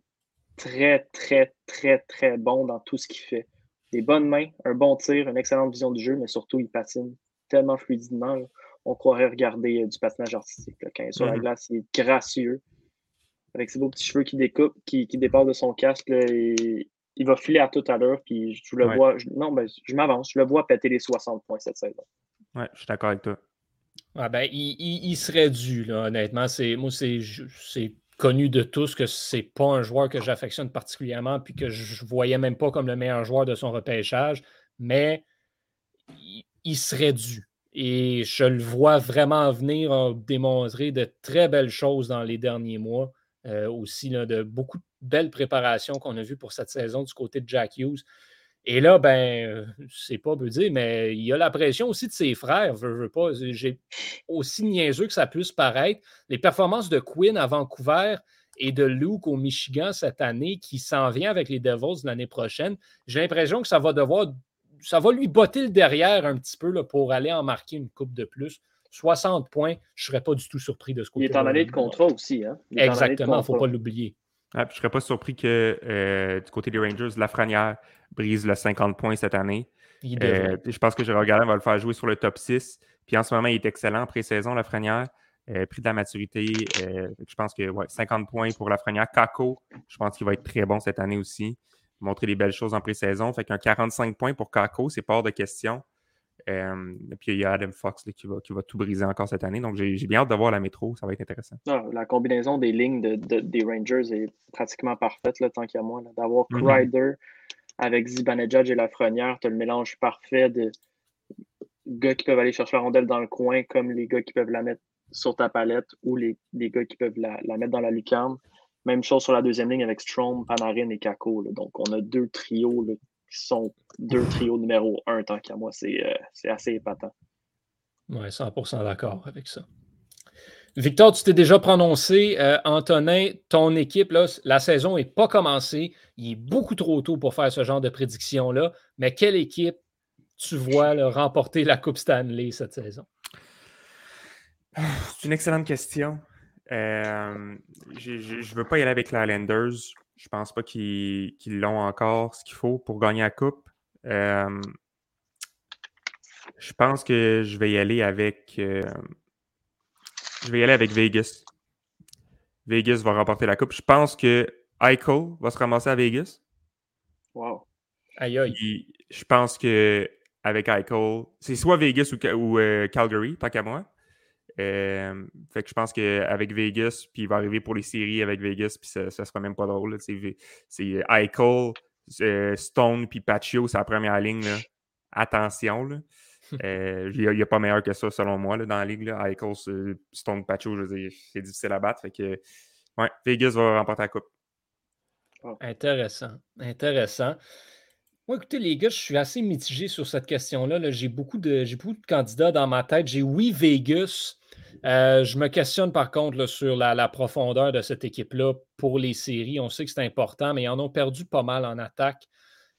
très, très, très, très bon dans tout ce qu'il fait. Des bonnes mains, un bon tir, une excellente vision du jeu, mais surtout, il patine tellement fluidement. On croirait regarder euh, du patinage artistique. Quand il est sur la Mhm. glace, il est gracieux. Avec ses beaux petits cheveux qui découpent, qui, qui dépassent de son casque, là, et il va filer à tout à l'heure. Puis je le Ouais. vois. je- non, ben, je m'avance. Je le vois péter les 60 points cette saison. Ouais, je suis d'accord avec toi. Ah ben, il, il- il serait dû, là, honnêtement. C'est, moi, c'est connu de tous que c'est pas un joueur que j'affectionne particulièrement puis que je voyais même pas comme le meilleur joueur de son repêchage, mais il, serait dû. Et je le vois vraiment venir démontrer de très belles choses dans les derniers mois. Euh, aussi, de beaucoup de belles préparations qu'on a vues pour cette saison du côté de Jack Hughes. Et là, ben, c'est pas peu dire, mais il y a la pression aussi de ses frères. Veux, veux pas. J'ai aussi niaiseux que ça puisse paraître. Les performances de Quinn à Vancouver et de Luke au Michigan cette année, qui s'en vient avec les Devils l'année prochaine, j'ai l'impression que ça va devoir. Ça va lui botter le derrière un petit peu là, pour aller en marquer une coupe de plus. 60 points, je ne serais pas du tout surpris de ce Il côté est en année de contrat aussi. Hein? Il Exactement, il ne faut pas l'oublier. Ah, je serais pas surpris que euh, du côté des Rangers, Lafrenière brise le 50 points cette année. Euh, je pense que Gérard Gallin va le faire jouer sur le top 6. Puis en ce moment, il est excellent en pré-saison, Lafrenière. Euh, pris de la maturité. euh, je pense que ouais, 50 points pour Lafrenière. Kako, je pense qu'il va être très bon cette année aussi. Montrer des belles choses en pré-saison. Fait qu'un 45 points pour Kako, c'est pas hors de question. Euh, puis il y a Adam Fox là, qui, va, qui va tout briser encore cette année. Donc j'ai j'ai bien hâte de voir la métro. Ça va être intéressant. Ah, la combinaison des lignes de- de- des Rangers est pratiquement parfaite, là, tant qu'il y a moi. là. D'avoir Mhm. Crider avec Zibanejad et Lafrenière, tu as le mélange parfait de gars qui peuvent aller chercher la rondelle dans le coin, comme les gars qui peuvent la mettre sur ta palette, ou les, gars qui peuvent la, mettre dans la lucarne. Même chose sur la deuxième ligne avec Strom, Panarin et Kako. Donc, on a deux trios qui sont deux trios numéro un, tant qu'à moi. C'est euh, assez épatant. Oui, 100% d'accord avec ça. Victor, tu t'es déjà prononcé. Euh, Antonin, ton équipe, là, la saison n'est pas commencée. Il est beaucoup trop tôt pour faire ce genre de prédiction-là. Mais quelle équipe tu vois remporter la Coupe Stanley cette saison? C'est une excellente question. Euh, je ne veux pas y aller avec les Islanders. Je pense pas qu'ils qu'ils l'ont encore ce qu'il faut pour gagner la Coupe. Euh, je pense que je vais y aller avec. Je vais y aller avec Vegas. Vegas va remporter la Coupe. Je pense que Eichel va se ramasser à Vegas. Wow. Aïe, aïe. Je pense que avec Eichel, c'est soit Vegas ou, euh, Calgary, tant qu'à moi. Euh, fait que je pense qu'avec Vegas, puis il va arriver pour les séries avec Vegas, puis ça, ça sera même pas drôle. C'est Eichel, euh, Stone, puis Paccio, c'est la première ligne. là. Attention. là. Euh, Il n'y a, pas meilleur que ça, selon moi, là, dans la ligue. Là. Eichel, c'est- Stone, Paccio, je veux dire, c'est difficile à battre. Fait que, ouais, Vegas va remporter la coupe. Intéressant. Intéressant. Moi, écoutez, les gars, je suis assez mitigé sur cette question-là. là. J'ai beaucoup, de, j'ai beaucoup de candidats dans ma tête. J'ai oui, Vegas. Euh, je me questionne par contre là, sur la, la profondeur de cette équipe-là pour les séries. On sait que c'est important, mais ils en ont perdu pas mal en attaque.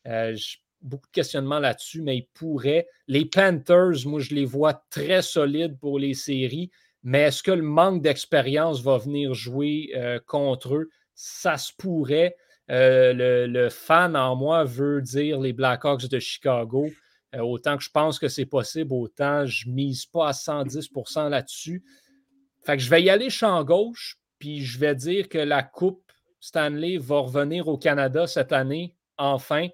Euh, beaucoup de questionnements là-dessus, mais ils pourraient. Les Panthers, moi, je les vois très solides pour les séries, mais est-ce que le manque d'expérience va venir jouer euh, contre eux? Ça se pourrait. Euh, le, fan en moi veut dire les Blackhawks de Chicago. Euh, autant que je pense que c'est possible, autant je mise pas à 110% là-dessus. Fait que je vais y aller champ gauche, puis je vais dire que la Coupe Stanley va revenir au Canada cette année, enfin.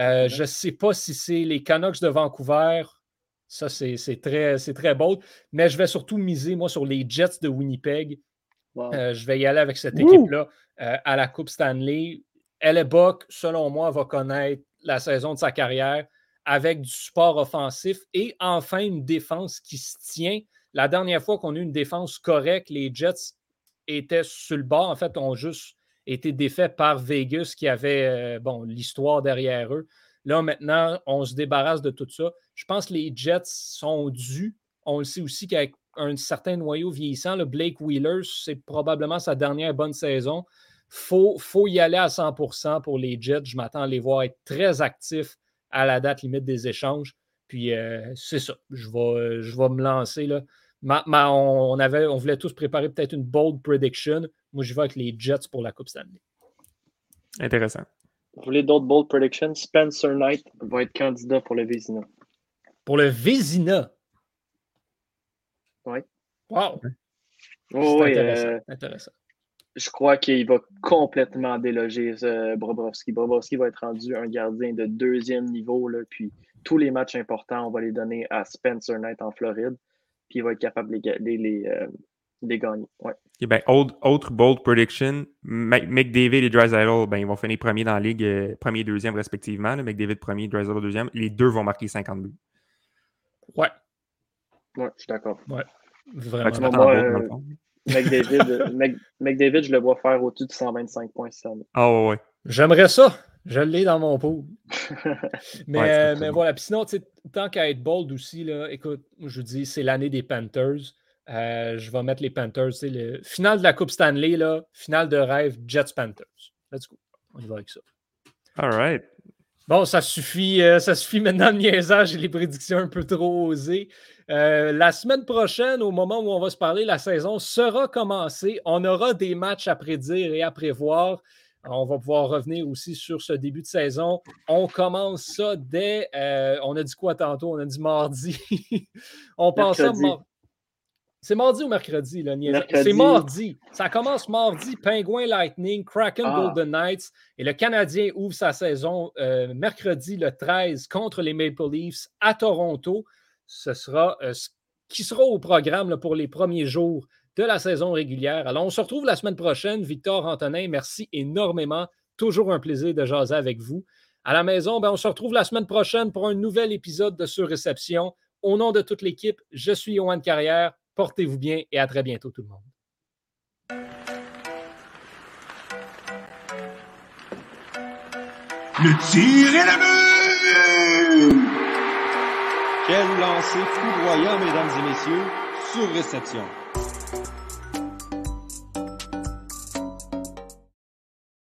Euh, je ne sais pas si c'est les Canucks de Vancouver. Ça, c'est très, très beau. Mais je vais surtout miser, moi, sur les Jets de Winnipeg. Wow. Euh, je vais y aller avec cette équipe-là euh, à la Coupe Stanley. Hellebuck, selon moi, va connaître la saison de sa carrière avec du support offensif et enfin une défense qui se tient. La dernière fois qu'on a eu une défense correcte, les Jets étaient sur le bord, en fait, ont juste été défaits par Vegas qui avait euh, bon, l'histoire derrière eux. Là, maintenant, on se débarrasse de tout ça. Je pense que les Jets sont dus. On le sait aussi qu'avec un certain noyau vieillissant, le Blake Wheeler, c'est probablement sa dernière bonne saison. Il faut, faut y aller à 100% pour les Jets. Je m'attends à les voir être très actifs à la date limite des échanges. Puis euh, c'est ça. Je vais, je vais me lancer. Là. on, avait, on voulait tous préparer peut-être une bold prediction. Moi, je vais avec les Jets pour la Coupe Stanley. Intéressant. Vous voulez d'autres bold predictions? Spencer Knight va être candidat pour le Vézina. Pour le Vézina? Oui. Wow! Oh, oui, intéressant. euh, intéressant. je crois qu'il va complètement déloger euh, Bobrovski. Bobrovski va être rendu un gardien de deuxième niveau. Là, puis tous les matchs importants, on va les donner à Spencer Knight en Floride. Puis il va être capable de les, les, les, euh, les gagner. Ouais. Ben, autre, autre bold prediction, Mc- McDavid et Drysdale, ben, ils vont finir premiers dans la ligue, euh, premier et deuxième respectivement. là. McDavid premier, Drysdale deuxième. Les deux vont marquer 50 buts. Ouais, Ouais, je suis d'accord. vraiment. Fait que tu Moi, euh. [laughs] McDavid, Mc- McDavid, je le vois faire au-dessus de 125 points cette année. Ah ouais, ouais. J'aimerais ça. Je l'ai dans mon pot. [laughs] Mais, Ouais, euh, mais bon. voilà. Puis sinon, tant qu'à être bold aussi, là, écoute, je vous dis, c'est l'année des Panthers. Euh, je vais mettre les Panthers. sais, Le finale de la Coupe Stanley, là, finale de rêve, Jets Panthers. Let's go. On y va avec ça. All right. Bon, ça suffit, euh, ça suffit maintenant de niaisage et les prédictions un peu trop osées. Euh, la semaine prochaine, au moment où on va se parler, la saison sera commencée. On aura des matchs à prédire et à prévoir. On va pouvoir revenir aussi sur ce début de saison. On commence ça dès. euh, on a dit quoi tantôt? On a dit mardi. [laughs] on pense ça. Mercredi. C'est mardi ou mercredi, là. C'est mardi. Ça commence mardi. Penguin Lightning, Kraken Ah. Golden Knights. Et le Canadien ouvre sa saison euh, mercredi le 13 contre les Maple Leafs à Toronto. Ce sera euh, ce qui sera au programme là, pour les premiers jours de la saison régulière. Alors, on se retrouve la semaine prochaine. Victor Antonin, merci énormément. Toujours un plaisir de jaser avec vous. À la maison, ben, on se retrouve la semaine prochaine pour un nouvel épisode de Surréception. Au nom de toute l'équipe, je suis Yohan Carrière. Portez-vous bien et à très bientôt tout le monde. Le tir est le but! Quel lancer foudroyant, mesdames et messieurs, sur réception.